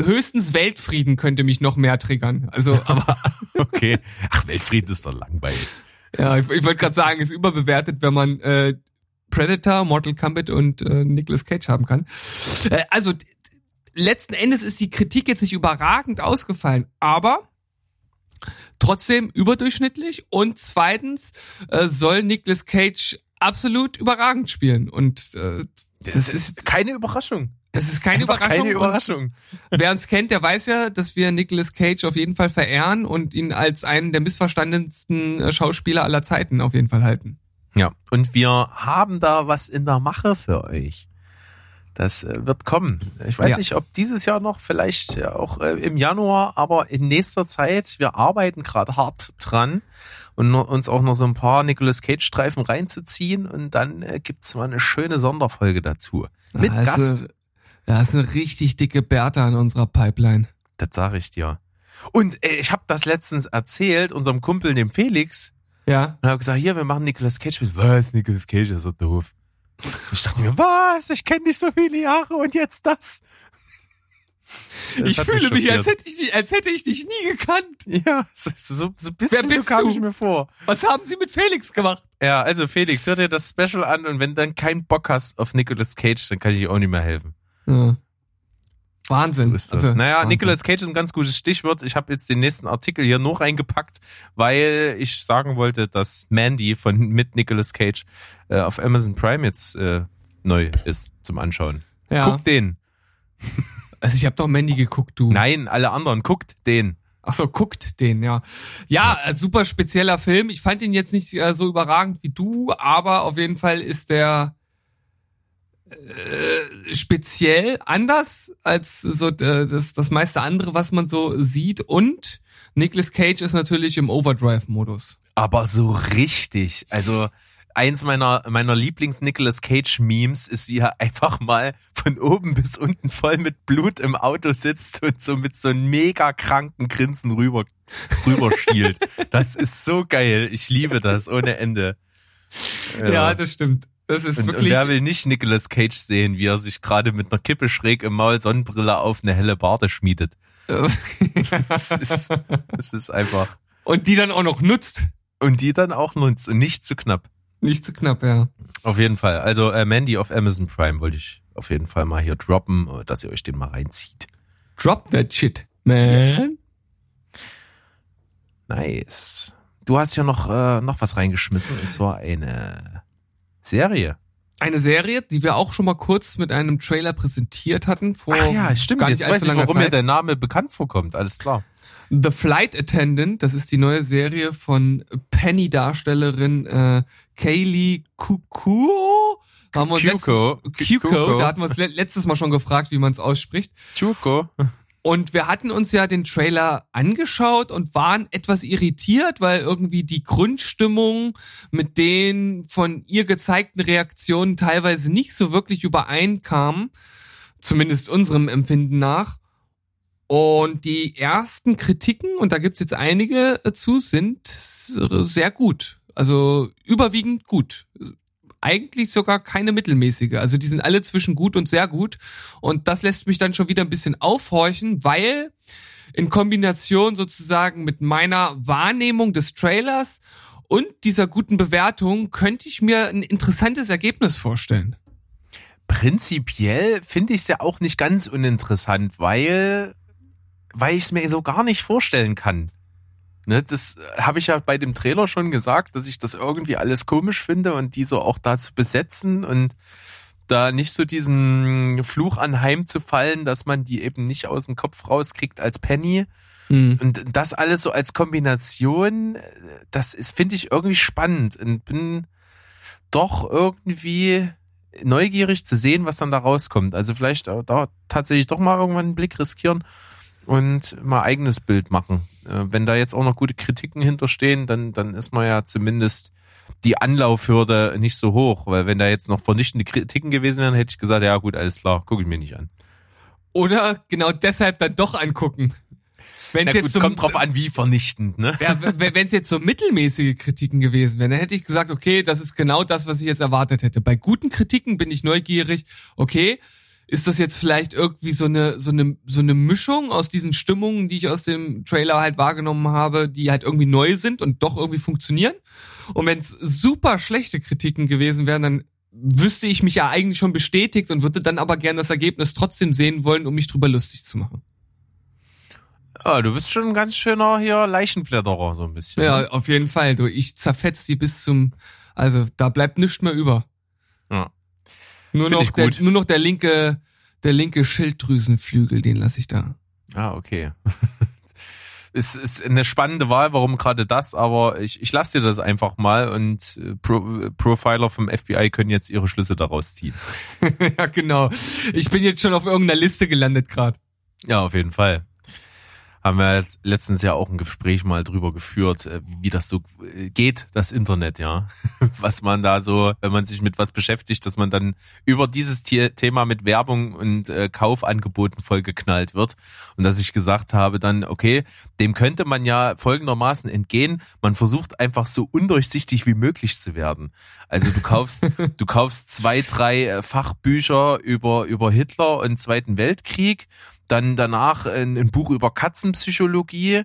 höchstens Weltfrieden könnte mich noch mehr triggern. Also, (laughs) aber okay. Ach, Weltfrieden ist doch langweilig. ja, ich, ich wollte gerade sagen, ist überbewertet, wenn man äh, Predator, Mortal Kombat und äh, Nicolas Cage haben kann. Äh, also letzten Endes ist die Kritik jetzt nicht überragend ausgefallen, aber trotzdem überdurchschnittlich und zweitens äh, soll Nicolas Cage absolut überragend spielen und äh, das ist keine Überraschung. das ist keine Überraschung. Keine Überraschung. Wer uns kennt, der weiß ja, dass wir Nicolas Cage auf jeden Fall verehren und ihn als einen der missverstandensten äh, Schauspieler aller Zeiten auf jeden Fall halten. Ja, und wir haben da was in der Mache für euch. Das äh, wird kommen. Ich weiß Ja. nicht, ob dieses Jahr noch, vielleicht ja auch äh, im Januar, aber in nächster Zeit. Wir arbeiten gerade hart dran und uns auch noch so ein paar Nicolas Cage-Streifen reinzuziehen und dann äh, gibt's mal eine schöne Sonderfolge dazu. Mit Ah, Gast. Eine- ja, ist eine richtig dicke Bertha in unserer Pipeline. Das sage ich dir. Und äh, ich habe das letztens erzählt, unserem Kumpel, dem Felix, Ja. und habe gesagt, hier, wir machen Nicolas Cage. Was? Nicolas Cage ist so doof. Ich dachte mir, was? Ich kenne dich so viele Jahre und jetzt das. Das ich fühle mich, als hätte ich, dich, als hätte ich dich nie gekannt. Ja, so, so, so ein bisschen Wer bist so kam du? ich mir vor. Was haben Sie mit Felix gemacht? Ja, also Felix, hör dir das Special an und wenn dann keinen Bock hast auf Nicolas Cage, dann kann ich dir auch nicht mehr helfen. Ja. Wahnsinn. So ist das. Also, naja, Wahnsinn. Nicolas Cage ist ein ganz gutes Stichwort. Ich habe jetzt den nächsten Artikel hier noch reingepackt, weil ich sagen wollte, dass Mandy von mit Nicolas Cage äh, auf Amazon Prime jetzt äh, neu ist zum Anschauen. Ja. Guckt den. (laughs) Also ich habe doch Mandy geguckt, du. Nein, alle anderen, guckt den. Ach so, guckt den, ja. Ja, super spezieller Film. Ich fand ihn jetzt nicht äh, so überragend wie du, aber auf jeden Fall ist der äh, speziell anders als so äh, das, das meiste andere, was man so sieht. Und Nicolas Cage ist natürlich im Overdrive-Modus. Aber so richtig. Also eins meiner meiner Lieblings Nicolas Cage Memes ist, wie er einfach mal von oben bis unten voll mit Blut im Auto sitzt und so mit so einem mega kranken Grinsen rüber rüber schielt. (laughs) das ist so geil. Ich liebe das ohne Ende. Ja, das stimmt. Das ist und, und wirklich. wer will nicht Nicolas Cage sehen, wie er sich gerade mit einer Kippe schräg im Maul Sonnenbrille auf eine helle Barte schmiedet. (laughs) Das ist, das ist einfach. und die dann auch noch nutzt. Und die dann auch nutzt und nicht zu knapp. Nicht zu knapp, ja. Auf jeden Fall. Also äh, Mandy auf Amazon Prime wollte ich auf jeden Fall mal hier droppen, äh, dass ihr euch den mal reinzieht. Drop that shit, man. Yes. Nice. Du hast ja noch, äh, noch was reingeschmissen, und zwar eine Serie. Eine Serie, die wir auch schon mal kurz mit einem Trailer präsentiert hatten vor Ach ja, stimmt. gar nicht Jetzt weiß ich, warum mir Zeit. der Name bekannt vorkommt. Alles klar. The Flight Attendant, das ist die neue Serie von Penny-Darstellerin äh, Kaylee Kukuo. Da haben wir Kyuko. Kyuko, da hatten wir uns le letztes Mal schon gefragt, wie man es ausspricht. Chuko. Und wir hatten uns ja den Trailer angeschaut und waren etwas irritiert, weil irgendwie die Grundstimmung mit den von ihr gezeigten Reaktionen teilweise nicht so wirklich übereinkam. Zumindest unserem Empfinden nach. Und die ersten Kritiken, und da gibt's jetzt einige zu, sind sehr gut. Also überwiegend gut. Eigentlich sogar keine mittelmäßige. Also die sind alle zwischen gut und sehr gut. Und das lässt mich dann schon wieder ein bisschen aufhorchen, weil in Kombination sozusagen mit meiner Wahrnehmung des Trailers und dieser guten Bewertung könnte ich mir ein interessantes Ergebnis vorstellen. Prinzipiell finde ich es ja auch nicht ganz uninteressant, weil, weil ich es mir so gar nicht vorstellen kann. Ne, das habe ich ja bei dem Trailer schon gesagt, dass ich das irgendwie alles komisch finde und die so auch da zu besetzen und da nicht so diesen Fluch anheimzufallen, dass man die eben nicht aus dem Kopf rauskriegt als Penny. Hm. Und das alles so als Kombination, äh, das ist, finde ich, irgendwie spannend und bin doch irgendwie neugierig zu sehen, was dann da rauskommt. Also vielleicht auch da tatsächlich doch mal irgendwann einen Blick riskieren und mal eigenes Bild machen. Äh, Wenn da jetzt auch noch gute Kritiken hinterstehen, dann, dann ist man ja zumindest die Anlaufhürde nicht so hoch, weil wenn da jetzt noch vernichtende Kritiken gewesen wären, hätte ich gesagt, ja gut, alles klar, gucke ich mir nicht an. Oder genau deshalb dann doch angucken. Wenn Na es gut, jetzt so, kommt drauf an, wie vernichtend, ne? ja, wenn es jetzt so mittelmäßige Kritiken gewesen wären, dann hätte ich gesagt, okay, das ist genau das, was ich jetzt erwartet hätte. Bei guten Kritiken bin ich neugierig. Okay, ist das jetzt vielleicht irgendwie so eine so eine so eine Mischung aus diesen Stimmungen, die ich aus dem Trailer halt wahrgenommen habe, die halt irgendwie neu sind und doch irgendwie funktionieren? Und wenn es super schlechte Kritiken gewesen wären, dann wüsste ich mich ja eigentlich schon bestätigt und würde dann aber gern das Ergebnis trotzdem sehen wollen, um mich drüber lustig zu machen. Ja, du bist schon ein ganz schöner hier Leichenfledderer, so ein bisschen. Ja, ne? auf jeden Fall. Du, ich zerfetz die bis zum, also da bleibt nichts mehr über. Ja. Nur Find noch der, nur noch der linke, der linke Schilddrüsenflügel, den lasse ich da. Ah, okay. (laughs) Es ist eine spannende Wahl, warum gerade das, aber ich, ich lasse dir das einfach mal und äh, Pro, äh, Profiler vom FBI können jetzt ihre Schlüsse daraus ziehen. (laughs) ja, genau. Ich bin jetzt schon auf irgendeiner Liste gelandet gerade. Ja, auf jeden Fall. Haben wir jetzt letztens ja auch ein Gespräch mal drüber geführt, äh, wie das so äh, geht, das Internet, ja. (laughs) Was man da so, wenn man sich mit was beschäftigt, dass man dann über dieses The- Thema mit Werbung und äh, Kaufangeboten vollgeknallt wird. Und dass ich gesagt habe dann, okay, dem könnte man ja folgendermaßen entgehen. Man versucht einfach so undurchsichtig wie möglich zu werden. Also du kaufst, (laughs) du kaufst zwei, drei Fachbücher über, über Hitler und Zweiten Weltkrieg, dann danach ein, ein Buch über Katzenpsychologie,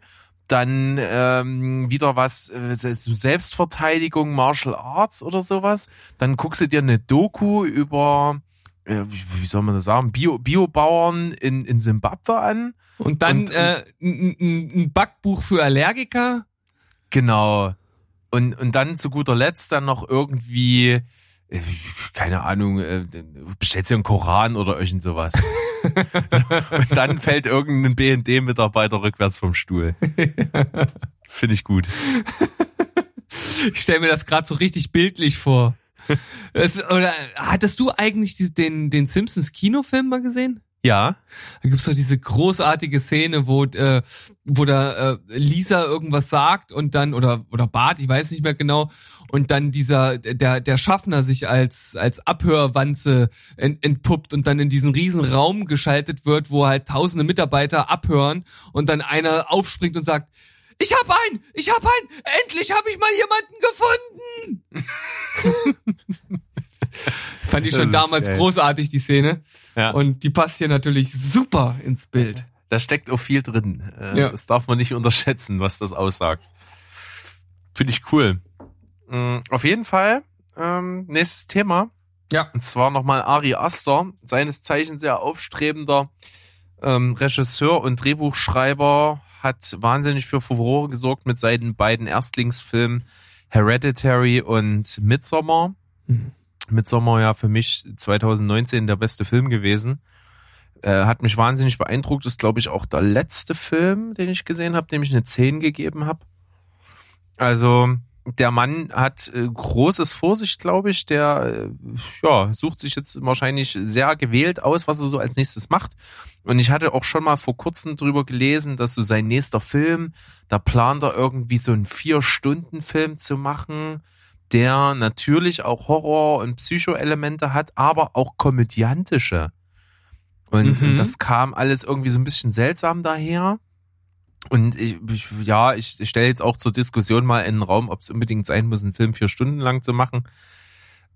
dann ähm, wieder was, äh, Selbstverteidigung, Martial Arts oder sowas. Dann guckst du dir eine Doku über, äh, wie, soll man das sagen, Bio, Biobauern in, in Simbabwe an. Und dann Und- äh, ein, Backbuch für Allergiker. Genau. Und, und dann zu guter Letzt dann noch irgendwie, keine Ahnung, äh, bestellst dir einen Koran oder irgend sowas. (laughs) und dann fällt irgendein BND-Mitarbeiter rückwärts vom Stuhl. Finde ich gut. Ich stelle mir das gerade so richtig bildlich vor. Es, oder hattest du eigentlich die, den, den Simpsons Kinofilm mal gesehen? Ja. Da gibt's doch diese großartige Szene, wo, äh, wo da äh, Lisa irgendwas sagt und dann, oder, oder Bart, ich weiß nicht mehr genau, und dann dieser, der, der Schaffner sich als, als Abhörwanze ent, entpuppt und dann in diesen riesen Raum geschaltet wird, wo halt tausende Mitarbeiter abhören und dann einer aufspringt und sagt, ich hab einen, ich hab einen, endlich habe ich mal jemanden gefunden. (laughs) Fand ich schon damals geil. großartig, die Szene. Ja. Und die passt hier natürlich super ins Bild. Da steckt auch viel drin. Äh, Ja. Das darf man nicht unterschätzen, was das aussagt. Finde ich cool. Mm, Auf jeden Fall, ähm, nächstes Thema. Ja. Und zwar nochmal Ari Aster, seines Zeichens sehr aufstrebender ähm, Regisseur und Drehbuchschreiber, hat wahnsinnig für Furore gesorgt mit seinen beiden Erstlingsfilmen Hereditary und Midsommar. Mhm. Midsommar ja für mich 2019 der beste Film gewesen. Äh, hat mich wahnsinnig beeindruckt. Ist, glaube ich, auch der letzte Film, den ich gesehen habe, dem ich eine 10 gegeben habe. Also der Mann hat äh, großes Vorsicht, glaube ich. Der äh, ja, sucht sich jetzt wahrscheinlich sehr gewählt aus, was er so als nächstes macht. Und ich hatte auch schon mal vor kurzem drüber gelesen, dass so sein nächster Film, da plant er irgendwie so einen Vier-Stunden-Film zu machen, der natürlich auch Horror- und Psycho-Elemente hat, aber auch komödiantische. Und Mhm. das kam alles irgendwie so ein bisschen seltsam daher. Und ich, ich ja, ich stelle jetzt auch zur Diskussion mal in den Raum, ob es unbedingt sein muss, einen Film vier Stunden lang zu machen.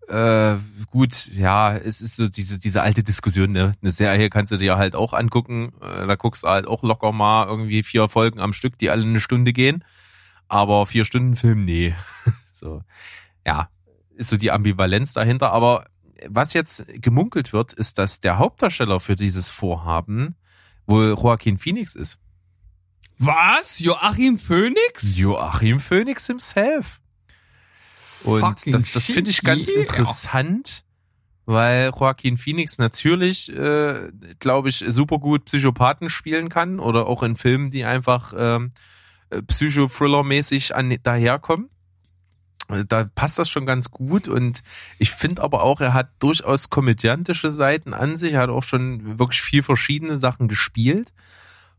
Äh, gut, ja, es ist so diese, diese alte Diskussion, ne? Eine Serie kannst du dir halt auch angucken. Äh, da guckst du halt auch locker mal irgendwie vier Folgen am Stück, die alle eine Stunde gehen. Aber vier Stunden Film, nee. (laughs) so, ja, ist so die Ambivalenz dahinter. Aber was jetzt gemunkelt wird, ist, dass der Hauptdarsteller für dieses Vorhaben wohl Joaquin Phoenix ist. Was? Joachim Phoenix? Joachim Phoenix himself. Und Fucking das, das finde ich ganz yeah. interessant, weil Joaquin Phoenix natürlich, äh, glaube ich, super gut Psychopathen spielen kann oder auch in Filmen, die einfach ähm, äh, Psycho-Thriller-mäßig daherkommen. Also Da passt das schon ganz gut und ich finde aber auch, er hat durchaus komödiantische Seiten an sich, er hat auch schon wirklich viel verschiedene Sachen gespielt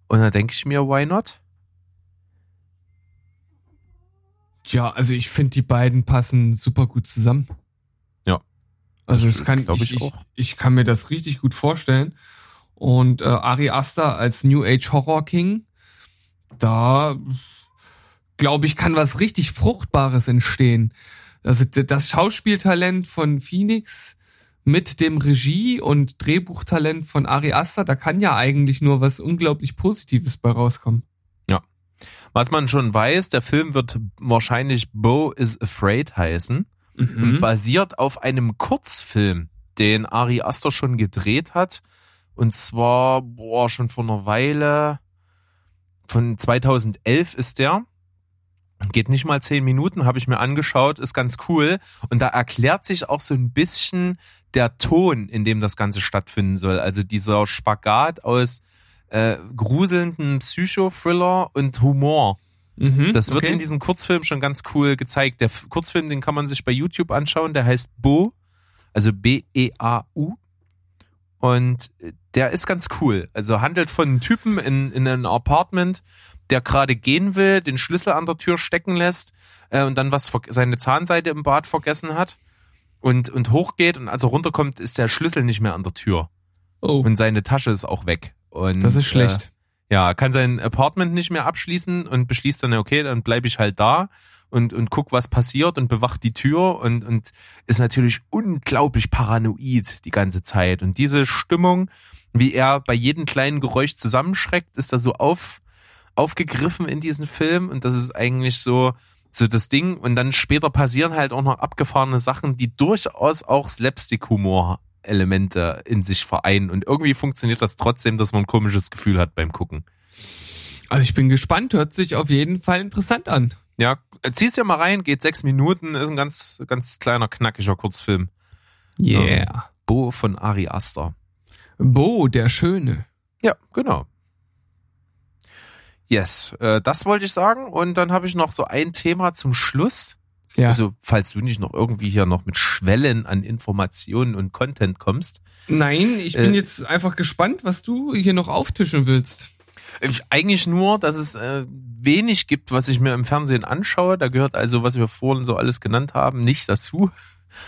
und da denke ich mir, why not? Ja, also ich finde, die beiden passen super gut zusammen. Ja. Also Das kann ich, ich ich, ich kann mir das richtig gut vorstellen. Und äh, Ari Aster als New Age Horror King, da glaube ich, kann was richtig Fruchtbares entstehen. Also das Schauspieltalent von Phoenix mit dem Regie- und Drehbuchtalent von Ari Aster, da kann ja eigentlich nur was unglaublich Positives bei rauskommen. Was man schon weiß, der Film wird wahrscheinlich Bo is Afraid heißen. und Mhm. basiert auf einem Kurzfilm, den Ari Aster schon gedreht hat. Und zwar, boah, schon vor einer Weile. Von 2011 ist der. Geht nicht mal zehn Minuten, habe ich mir angeschaut, ist ganz cool. Und da erklärt sich auch so ein bisschen der Ton, in dem das Ganze stattfinden soll. Also dieser Spagat aus äh, gruselnden Psychothriller und Humor. Mhm, Das wird okay. in diesem Kurzfilm schon ganz cool gezeigt. Der Kurzfilm, den kann man sich bei YouTube anschauen, der heißt Bo, also B-E-A-U. Und äh, der ist ganz cool. Also handelt von einem Typen in, in einem Apartment, der gerade gehen will, den Schlüssel an der Tür stecken lässt äh, und dann was seine Zahnseide im Bad vergessen hat und, und hochgeht und als er runterkommt, ist der Schlüssel nicht mehr an der Tür Oh, und seine Tasche ist auch weg. Und, das ist schlecht. Äh, ja, kann sein Apartment nicht mehr abschließen und beschließt dann, okay, dann bleibe ich halt da und, und guck, was passiert und bewacht die Tür und, und ist natürlich unglaublich paranoid die ganze Zeit. Und diese Stimmung, wie er bei jedem kleinen Geräusch zusammenschreckt, ist da so auf, aufgegriffen in diesen Film und das ist eigentlich so, so das Ding. Und dann später passieren halt auch noch abgefahrene Sachen, die durchaus auch Slapstick-Humor Elemente in sich vereinen. Und irgendwie funktioniert das trotzdem, dass man ein komisches Gefühl hat beim Gucken. Also ich bin gespannt, hört sich auf jeden Fall interessant an. Ja, zieh's dir mal rein, geht sechs Minuten, ist ein ganz, ganz kleiner, knackiger Kurzfilm. Yeah. Bo von Ari Aster. Bo, der Schöne. Ja, genau. Yes, äh, das wollte ich sagen. Und dann habe ich noch so ein Thema zum Schluss. Ja. Also, falls du nicht noch irgendwie hier noch mit Schwellen an Informationen und Content kommst. Nein, ich bin Äh, jetzt einfach gespannt, was du hier noch auftischen willst. Ich- Eigentlich nur, dass es äh, wenig gibt, was ich mir im Fernsehen anschaue. Da gehört also, was wir vorhin so alles genannt haben, nicht dazu. (laughs)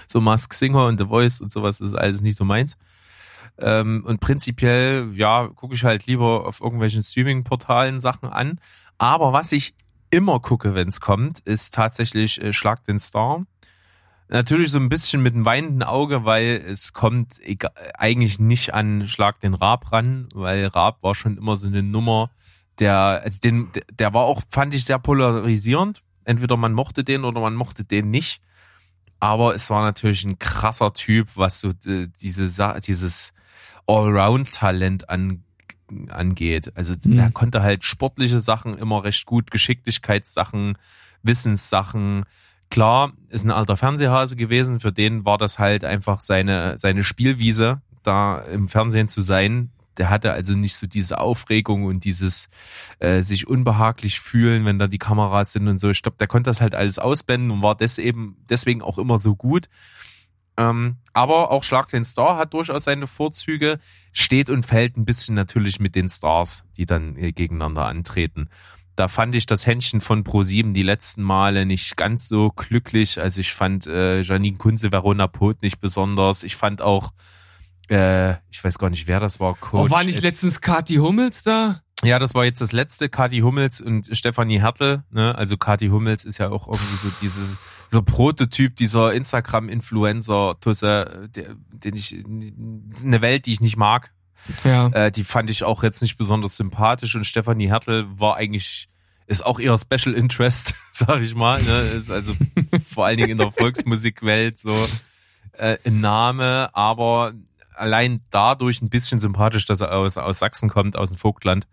So Mask Singer und The Voice und sowas ist alles nicht so meins. Ähm, und prinzipiell, ja, gucke ich halt lieber auf irgendwelchen Streaming-Portalen Sachen an. Aber was ich immer gucke, wenn es kommt, ist tatsächlich äh, Schlag den Star. Natürlich so ein bisschen mit einem weinenden Auge, weil es kommt eigentlich nicht an Schlag den Raab ran, weil Raab war schon immer so eine Nummer, der, also den, der war auch, fand ich sehr polarisierend. Entweder man mochte den oder man mochte den nicht. Aber es war natürlich ein krasser Typ, was so äh, diese, dieses Allround-Talent an, angeht. Also Mhm. er konnte halt sportliche Sachen immer recht gut, Geschicklichkeitssachen, Wissenssachen. Klar, ist ein alter Fernsehhase gewesen, für den war das halt einfach seine, seine Spielwiese, da im Fernsehen zu sein. Der hatte also nicht so diese Aufregung und dieses äh, sich unbehaglich fühlen, wenn da die Kameras sind und so. Ich glaube, der konnte das halt alles ausblenden und war des eben, deswegen auch immer so gut. Ähm, aber auch Schlag den Star hat durchaus seine Vorzüge, steht und fällt ein bisschen natürlich mit den Stars, die dann äh, gegeneinander antreten. Da fand ich das Händchen von Pro7 die letzten Male nicht ganz so glücklich. Also ich fand äh, Janine Kunze, Verona Poth nicht besonders. Ich fand auch, äh, ich weiß gar nicht, wer das war, Coach. oh, war nicht letztens Kathi Hummels da? Ja, das war jetzt das letzte, Kati Hummels und Stefanie Hertel. Ne? Also Kati Hummels ist ja auch irgendwie so dieses so Prototyp dieser Instagram-Influencer-Tusse, den ich eine Welt, die ich nicht mag. Ja. Äh, die fand ich auch jetzt nicht besonders sympathisch und Stefanie Hertel war eigentlich ist auch eher Special Interest, (laughs) sag ich mal. Ne? Ist also (laughs) vor allen Dingen in der Volksmusikwelt so äh, ein Name, aber allein dadurch ein bisschen sympathisch, dass er aus, aus Sachsen kommt, aus dem Vogtland.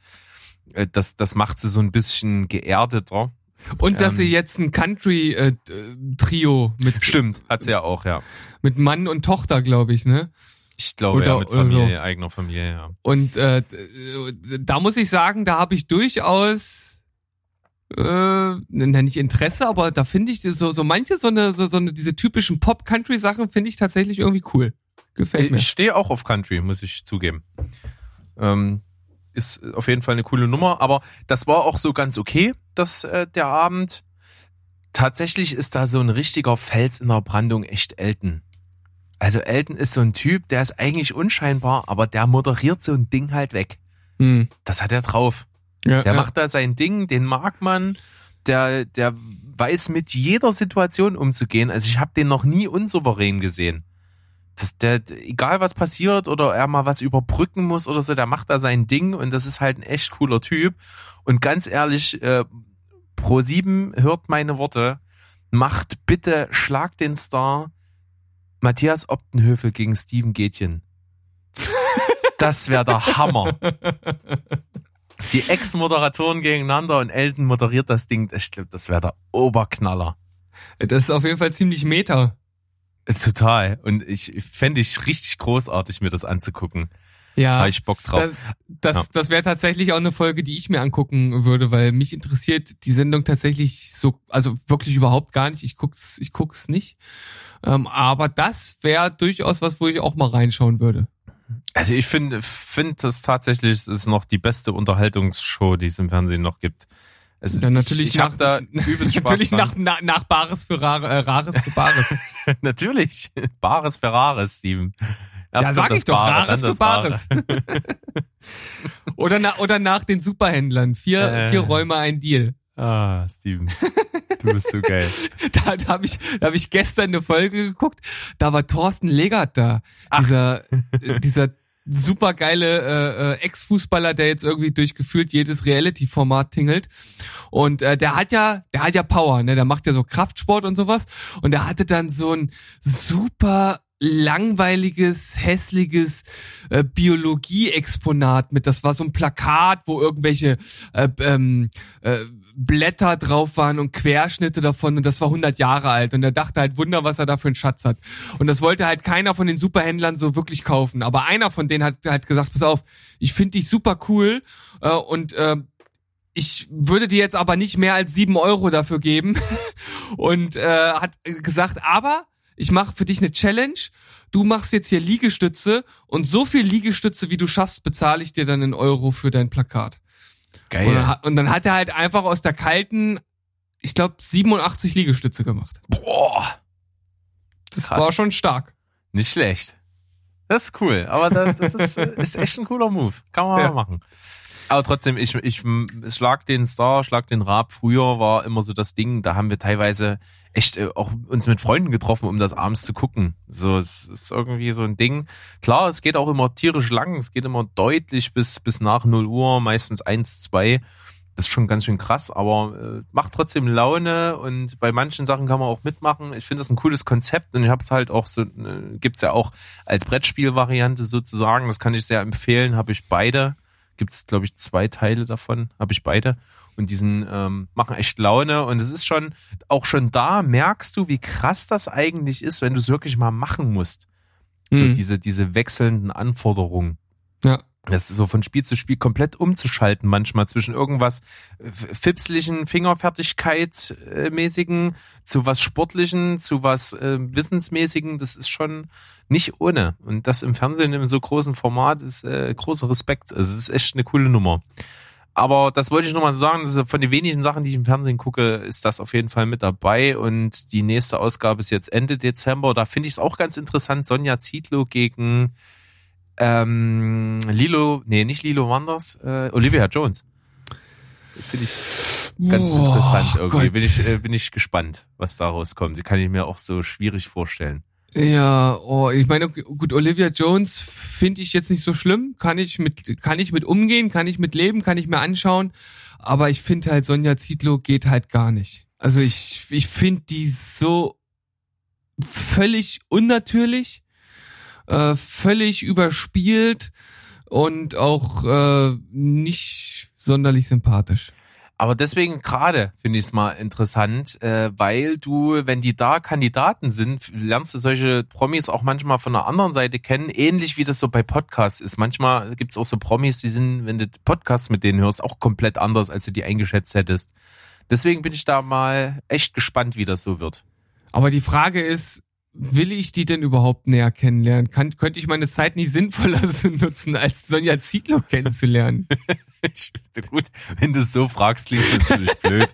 Äh, Das, das macht sie so ein bisschen geerdeter. Und dass Ähm. sie jetzt ein Country-Trio mit, Stimmt, hat sie ja auch, ja. mit Mann und Tochter, glaube ich, ne? Ich glaube, Oder- ja, mit oder so. Familie, eigener Familie, ja. Und äh, da muss ich sagen, da habe ich durchaus äh, nicht Interesse, aber da finde ich so so manche so eine so, so eine diese typischen Pop Country Sachen finde ich tatsächlich irgendwie cool. Gefällt mir. Ich stehe auch auf Country, muss ich zugeben. Ähm, ist auf jeden Fall eine coole Nummer, aber das war auch so ganz okay, dass äh, der Abend. Tatsächlich ist da so ein richtiger Fels in der Brandung echt Elton. Also Elton ist so ein Typ, der ist eigentlich unscheinbar, aber der moderiert so ein Ding halt weg. Hm. Das hat er drauf. Ja, Der ja. macht da sein Ding, den mag man. Der, der weiß mit jeder Situation umzugehen. Also ich habe den noch nie unsouverän gesehen. Das, der, egal was passiert oder er mal was überbrücken muss oder so, der macht da sein Ding und das ist halt ein echt cooler Typ. Und ganz ehrlich, äh, Pro 7 hört meine Worte. Macht bitte, schlag den Star Matthias Optenhöfel gegen Steven Gätchen. (laughs) Das wäre der Hammer. Die Ex-Moderatoren gegeneinander und Elton moderiert das Ding. Ich glaube, das wäre der Oberknaller. Das ist auf jeden Fall ziemlich meta. Total. Und ich fände ich richtig großartig, mir das anzugucken. Ja. Habe ich Bock drauf. Das, das, Ja. das wäre tatsächlich auch eine Folge, die ich mir angucken würde, weil mich interessiert die Sendung tatsächlich so, also wirklich überhaupt gar nicht. Ich guck's, ich guck's nicht. Ähm, aber das wäre durchaus was, wo ich auch mal reinschauen würde. Also ich finde, finde das tatsächlich es ist noch die beste Unterhaltungsshow, die es im Fernsehen noch gibt. Es, Ja, natürlich ich, ich nach- da übelst (laughs) Spaß Natürlich nach, nach, nach Bares für Rare, äh, Rares für Bares. (laughs) natürlich. Bares Ferraris, Steven. Erst ja, sag ich doch, Bare, Rares für. Bares. (laughs) oder, na, oder nach den Superhändlern. Vier, Äh. vier Räume, ein Deal. Ah, Steven. Du bist so geil. Da, da habe ich, da hab ich gestern eine Folge geguckt, da war Thorsten Legert da. Dieser, äh, dieser supergeile äh, äh, Ex-Fußballer, der jetzt irgendwie durch gefühlt jedes Reality-Format tingelt. Und äh, der hat ja, der hat ja Power, ne? Der macht ja so Kraftsport und sowas. Und der hatte dann so ein super langweiliges, hässliches äh, Biologie-Exponat mit. Das war so ein Plakat, wo irgendwelche äh, ähm, äh, Blätter drauf waren und Querschnitte davon und das war 100 Jahre alt und er dachte halt Wunder, was er da für einen Schatz hat. Und das wollte halt keiner von den Superhändlern so wirklich kaufen. Aber einer von denen hat halt gesagt, pass auf, ich finde dich super cool äh, und äh, ich würde dir jetzt aber nicht mehr als sieben Euro dafür geben (laughs) und äh, hat gesagt, aber ich mache für dich eine Challenge. Du machst jetzt hier Liegestütze und so viel Liegestütze, wie du schaffst, bezahle ich dir dann in Euro für dein Plakat. Und, Geil. hat- und dann hat er halt einfach aus der kalten, ich glaube, 87 Liegestütze gemacht. Boah. Das Krass. war schon stark. Nicht schlecht. Das ist cool, aber das, das ist, (laughs) ist echt ein cooler Move. Kann man Ja. mal machen. Aber trotzdem, ich, ich schlag den Star, schlag den Raab. Früher war immer so das Ding, da haben wir teilweise echt äh, auch uns mit Freunden getroffen, um das abends zu gucken. So, es ist irgendwie so ein Ding. Klar, es geht auch immer tierisch lang. Es geht immer deutlich bis, bis nach 0 Uhr, meistens 1, 2. Das ist schon ganz schön krass, aber äh, macht trotzdem Laune und bei manchen Sachen kann man auch mitmachen. Ich finde das ein cooles Konzept und ich habe es halt auch so, äh, gibt's ja auch als Brettspielvariante sozusagen. Das kann ich sehr empfehlen. Habe ich beide. Gibt's glaube ich zwei Teile davon. Habe ich beide und diesen ähm, machen echt Laune und es ist schon auch schon da merkst du, wie krass das eigentlich ist, wenn du es wirklich mal machen musst. So Mhm. diese diese wechselnden Anforderungen. Ja. Das ist so von Spiel zu Spiel komplett umzuschalten manchmal zwischen irgendwas äh, fipslichen, Fingerfertigkeit äh, mäßigen zu was sportlichen, zu was äh, wissensmäßigen. Das ist schon nicht ohne. Und das im Fernsehen in so großen Format ist äh, großer Respekt. Also es ist echt eine coole Nummer. Aber das wollte ich nochmal sagen, das ist von den wenigen Sachen, die ich im Fernsehen gucke, ist das auf jeden Fall mit dabei. Und die nächste Ausgabe ist jetzt Ende Dezember. Da finde ich es auch ganz interessant. Sonja Zietlow gegen ähm, Lilo, nee, nicht Lilo Wanders, äh, Olivia Jones. Finde ich ganz Boah, interessant irgendwie. Gott. Bin ich, äh, bin ich gespannt, was daraus kommt. Die kann ich mir auch so schwierig vorstellen. Ja, oh, ich meine, gut, Olivia Jones finde ich jetzt nicht so schlimm. Kann ich mit, kann ich mit umgehen, kann ich mit leben, kann ich mir anschauen. Aber ich finde halt, Sonja Zietlow geht halt gar nicht. Also ich, ich finde die so völlig unnatürlich, äh, völlig überspielt und auch äh, nicht sonderlich sympathisch. Aber deswegen gerade finde ich es mal interessant, äh, weil du, wenn die da Kandidaten sind, lernst du solche Promis auch manchmal von der anderen Seite kennen, ähnlich wie das so bei Podcasts ist. Manchmal gibt es auch so Promis, die sind, wenn du Podcasts mit denen hörst, auch komplett anders, als du die eingeschätzt hättest. Deswegen bin ich da mal echt gespannt, wie das so wird. Aber die Frage ist, will ich die denn überhaupt näher kennenlernen? Kann, könnte ich meine Zeit nicht sinnvoller (laughs) nutzen, als Sonja Zietlow kennenzulernen? (laughs) Ich finde gut, wenn du es so fragst, klingt es natürlich (laughs) blöd.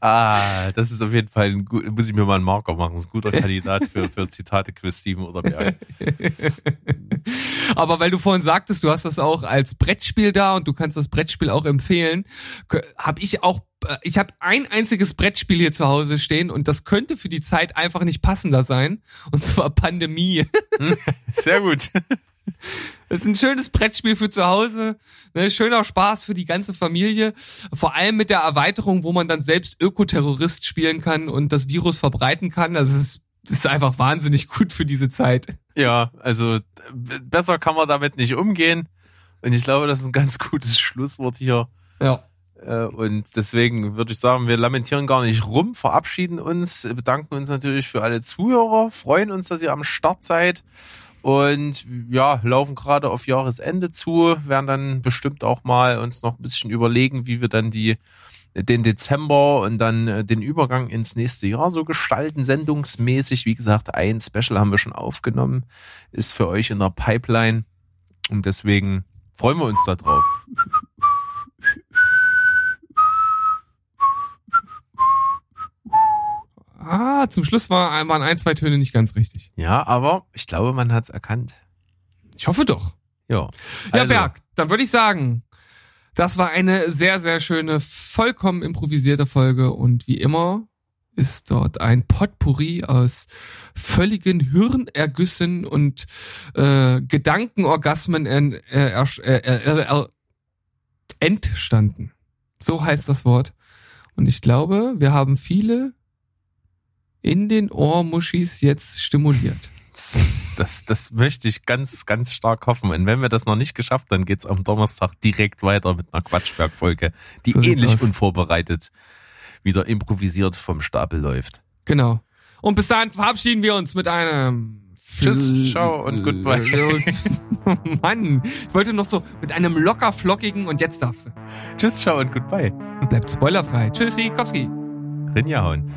ah, das ist auf jeden Fall ein gut, muss ich mir mal einen Marker machen. Das ist ein guter Kandidat für, für Zitate Quiz Steven oder Berg. Aber weil du vorhin sagtest, du hast das auch als Brettspiel da und du kannst das Brettspiel auch empfehlen, habe ich auch ich habe ein einziges Brettspiel hier zu Hause stehen und das könnte für die Zeit einfach nicht passender sein. Und zwar Pandemie. Sehr gut. (laughs) Das ist ein schönes Brettspiel für zu Hause, ne, schöner Spaß für die ganze Familie. Vor allem mit der Erweiterung, wo man dann selbst Ökoterrorist spielen kann und das Virus verbreiten kann. Also es ist, es ist einfach wahnsinnig gut für diese Zeit. Ja, also besser kann man damit nicht umgehen. Und ich glaube, das ist ein ganz gutes Schlusswort hier. Ja. Äh, Und deswegen würde ich sagen, wir lamentieren gar nicht rum, verabschieden uns, bedanken uns natürlich für alle Zuhörer, freuen uns, dass ihr am Start seid und ja, laufen gerade auf Jahresende zu, werden dann bestimmt auch mal uns noch ein bisschen überlegen, wie wir dann die den Dezember und dann äh, den Übergang ins nächste Jahr so gestalten, sendungsmäßig. Wie gesagt, ein Special haben wir schon aufgenommen, ist für euch in der Pipeline und deswegen freuen wir uns da drauf. (laughs) Ah, zum Schluss war, waren ein, zwei Töne nicht ganz richtig. Ja, aber ich glaube, man hat's erkannt. Ich hoffe doch. Ja. Ja, Also, Berg, dann würde ich sagen, das war eine sehr, sehr schöne, vollkommen improvisierte Folge und wie immer ist dort ein Potpourri aus völligen Hirnergüssen und äh, Gedankenorgasmen en, äh, äh, äh, äh, äh, entstanden. So heißt das Wort. Und ich glaube, wir haben viele in den Ohrmuschis jetzt stimuliert. (laughs) Das, das möchte ich ganz, ganz stark hoffen. Und wenn wir das noch nicht geschafft, dann geht's am Donnerstag direkt weiter mit einer Quatschberg-Folge, die So ähnlich unvorbereitet wieder improvisiert vom Stapel läuft. Genau. Und bis dahin verabschieden wir uns mit einem Tschüss, ciao und goodbye. (laughs) Mann, ich wollte noch so mit einem locker flockigen und jetzt darfst du. Tschüss, ciao und goodbye. Bleibt spoilerfrei. Tschüssi, Kowski. Rinja hauen.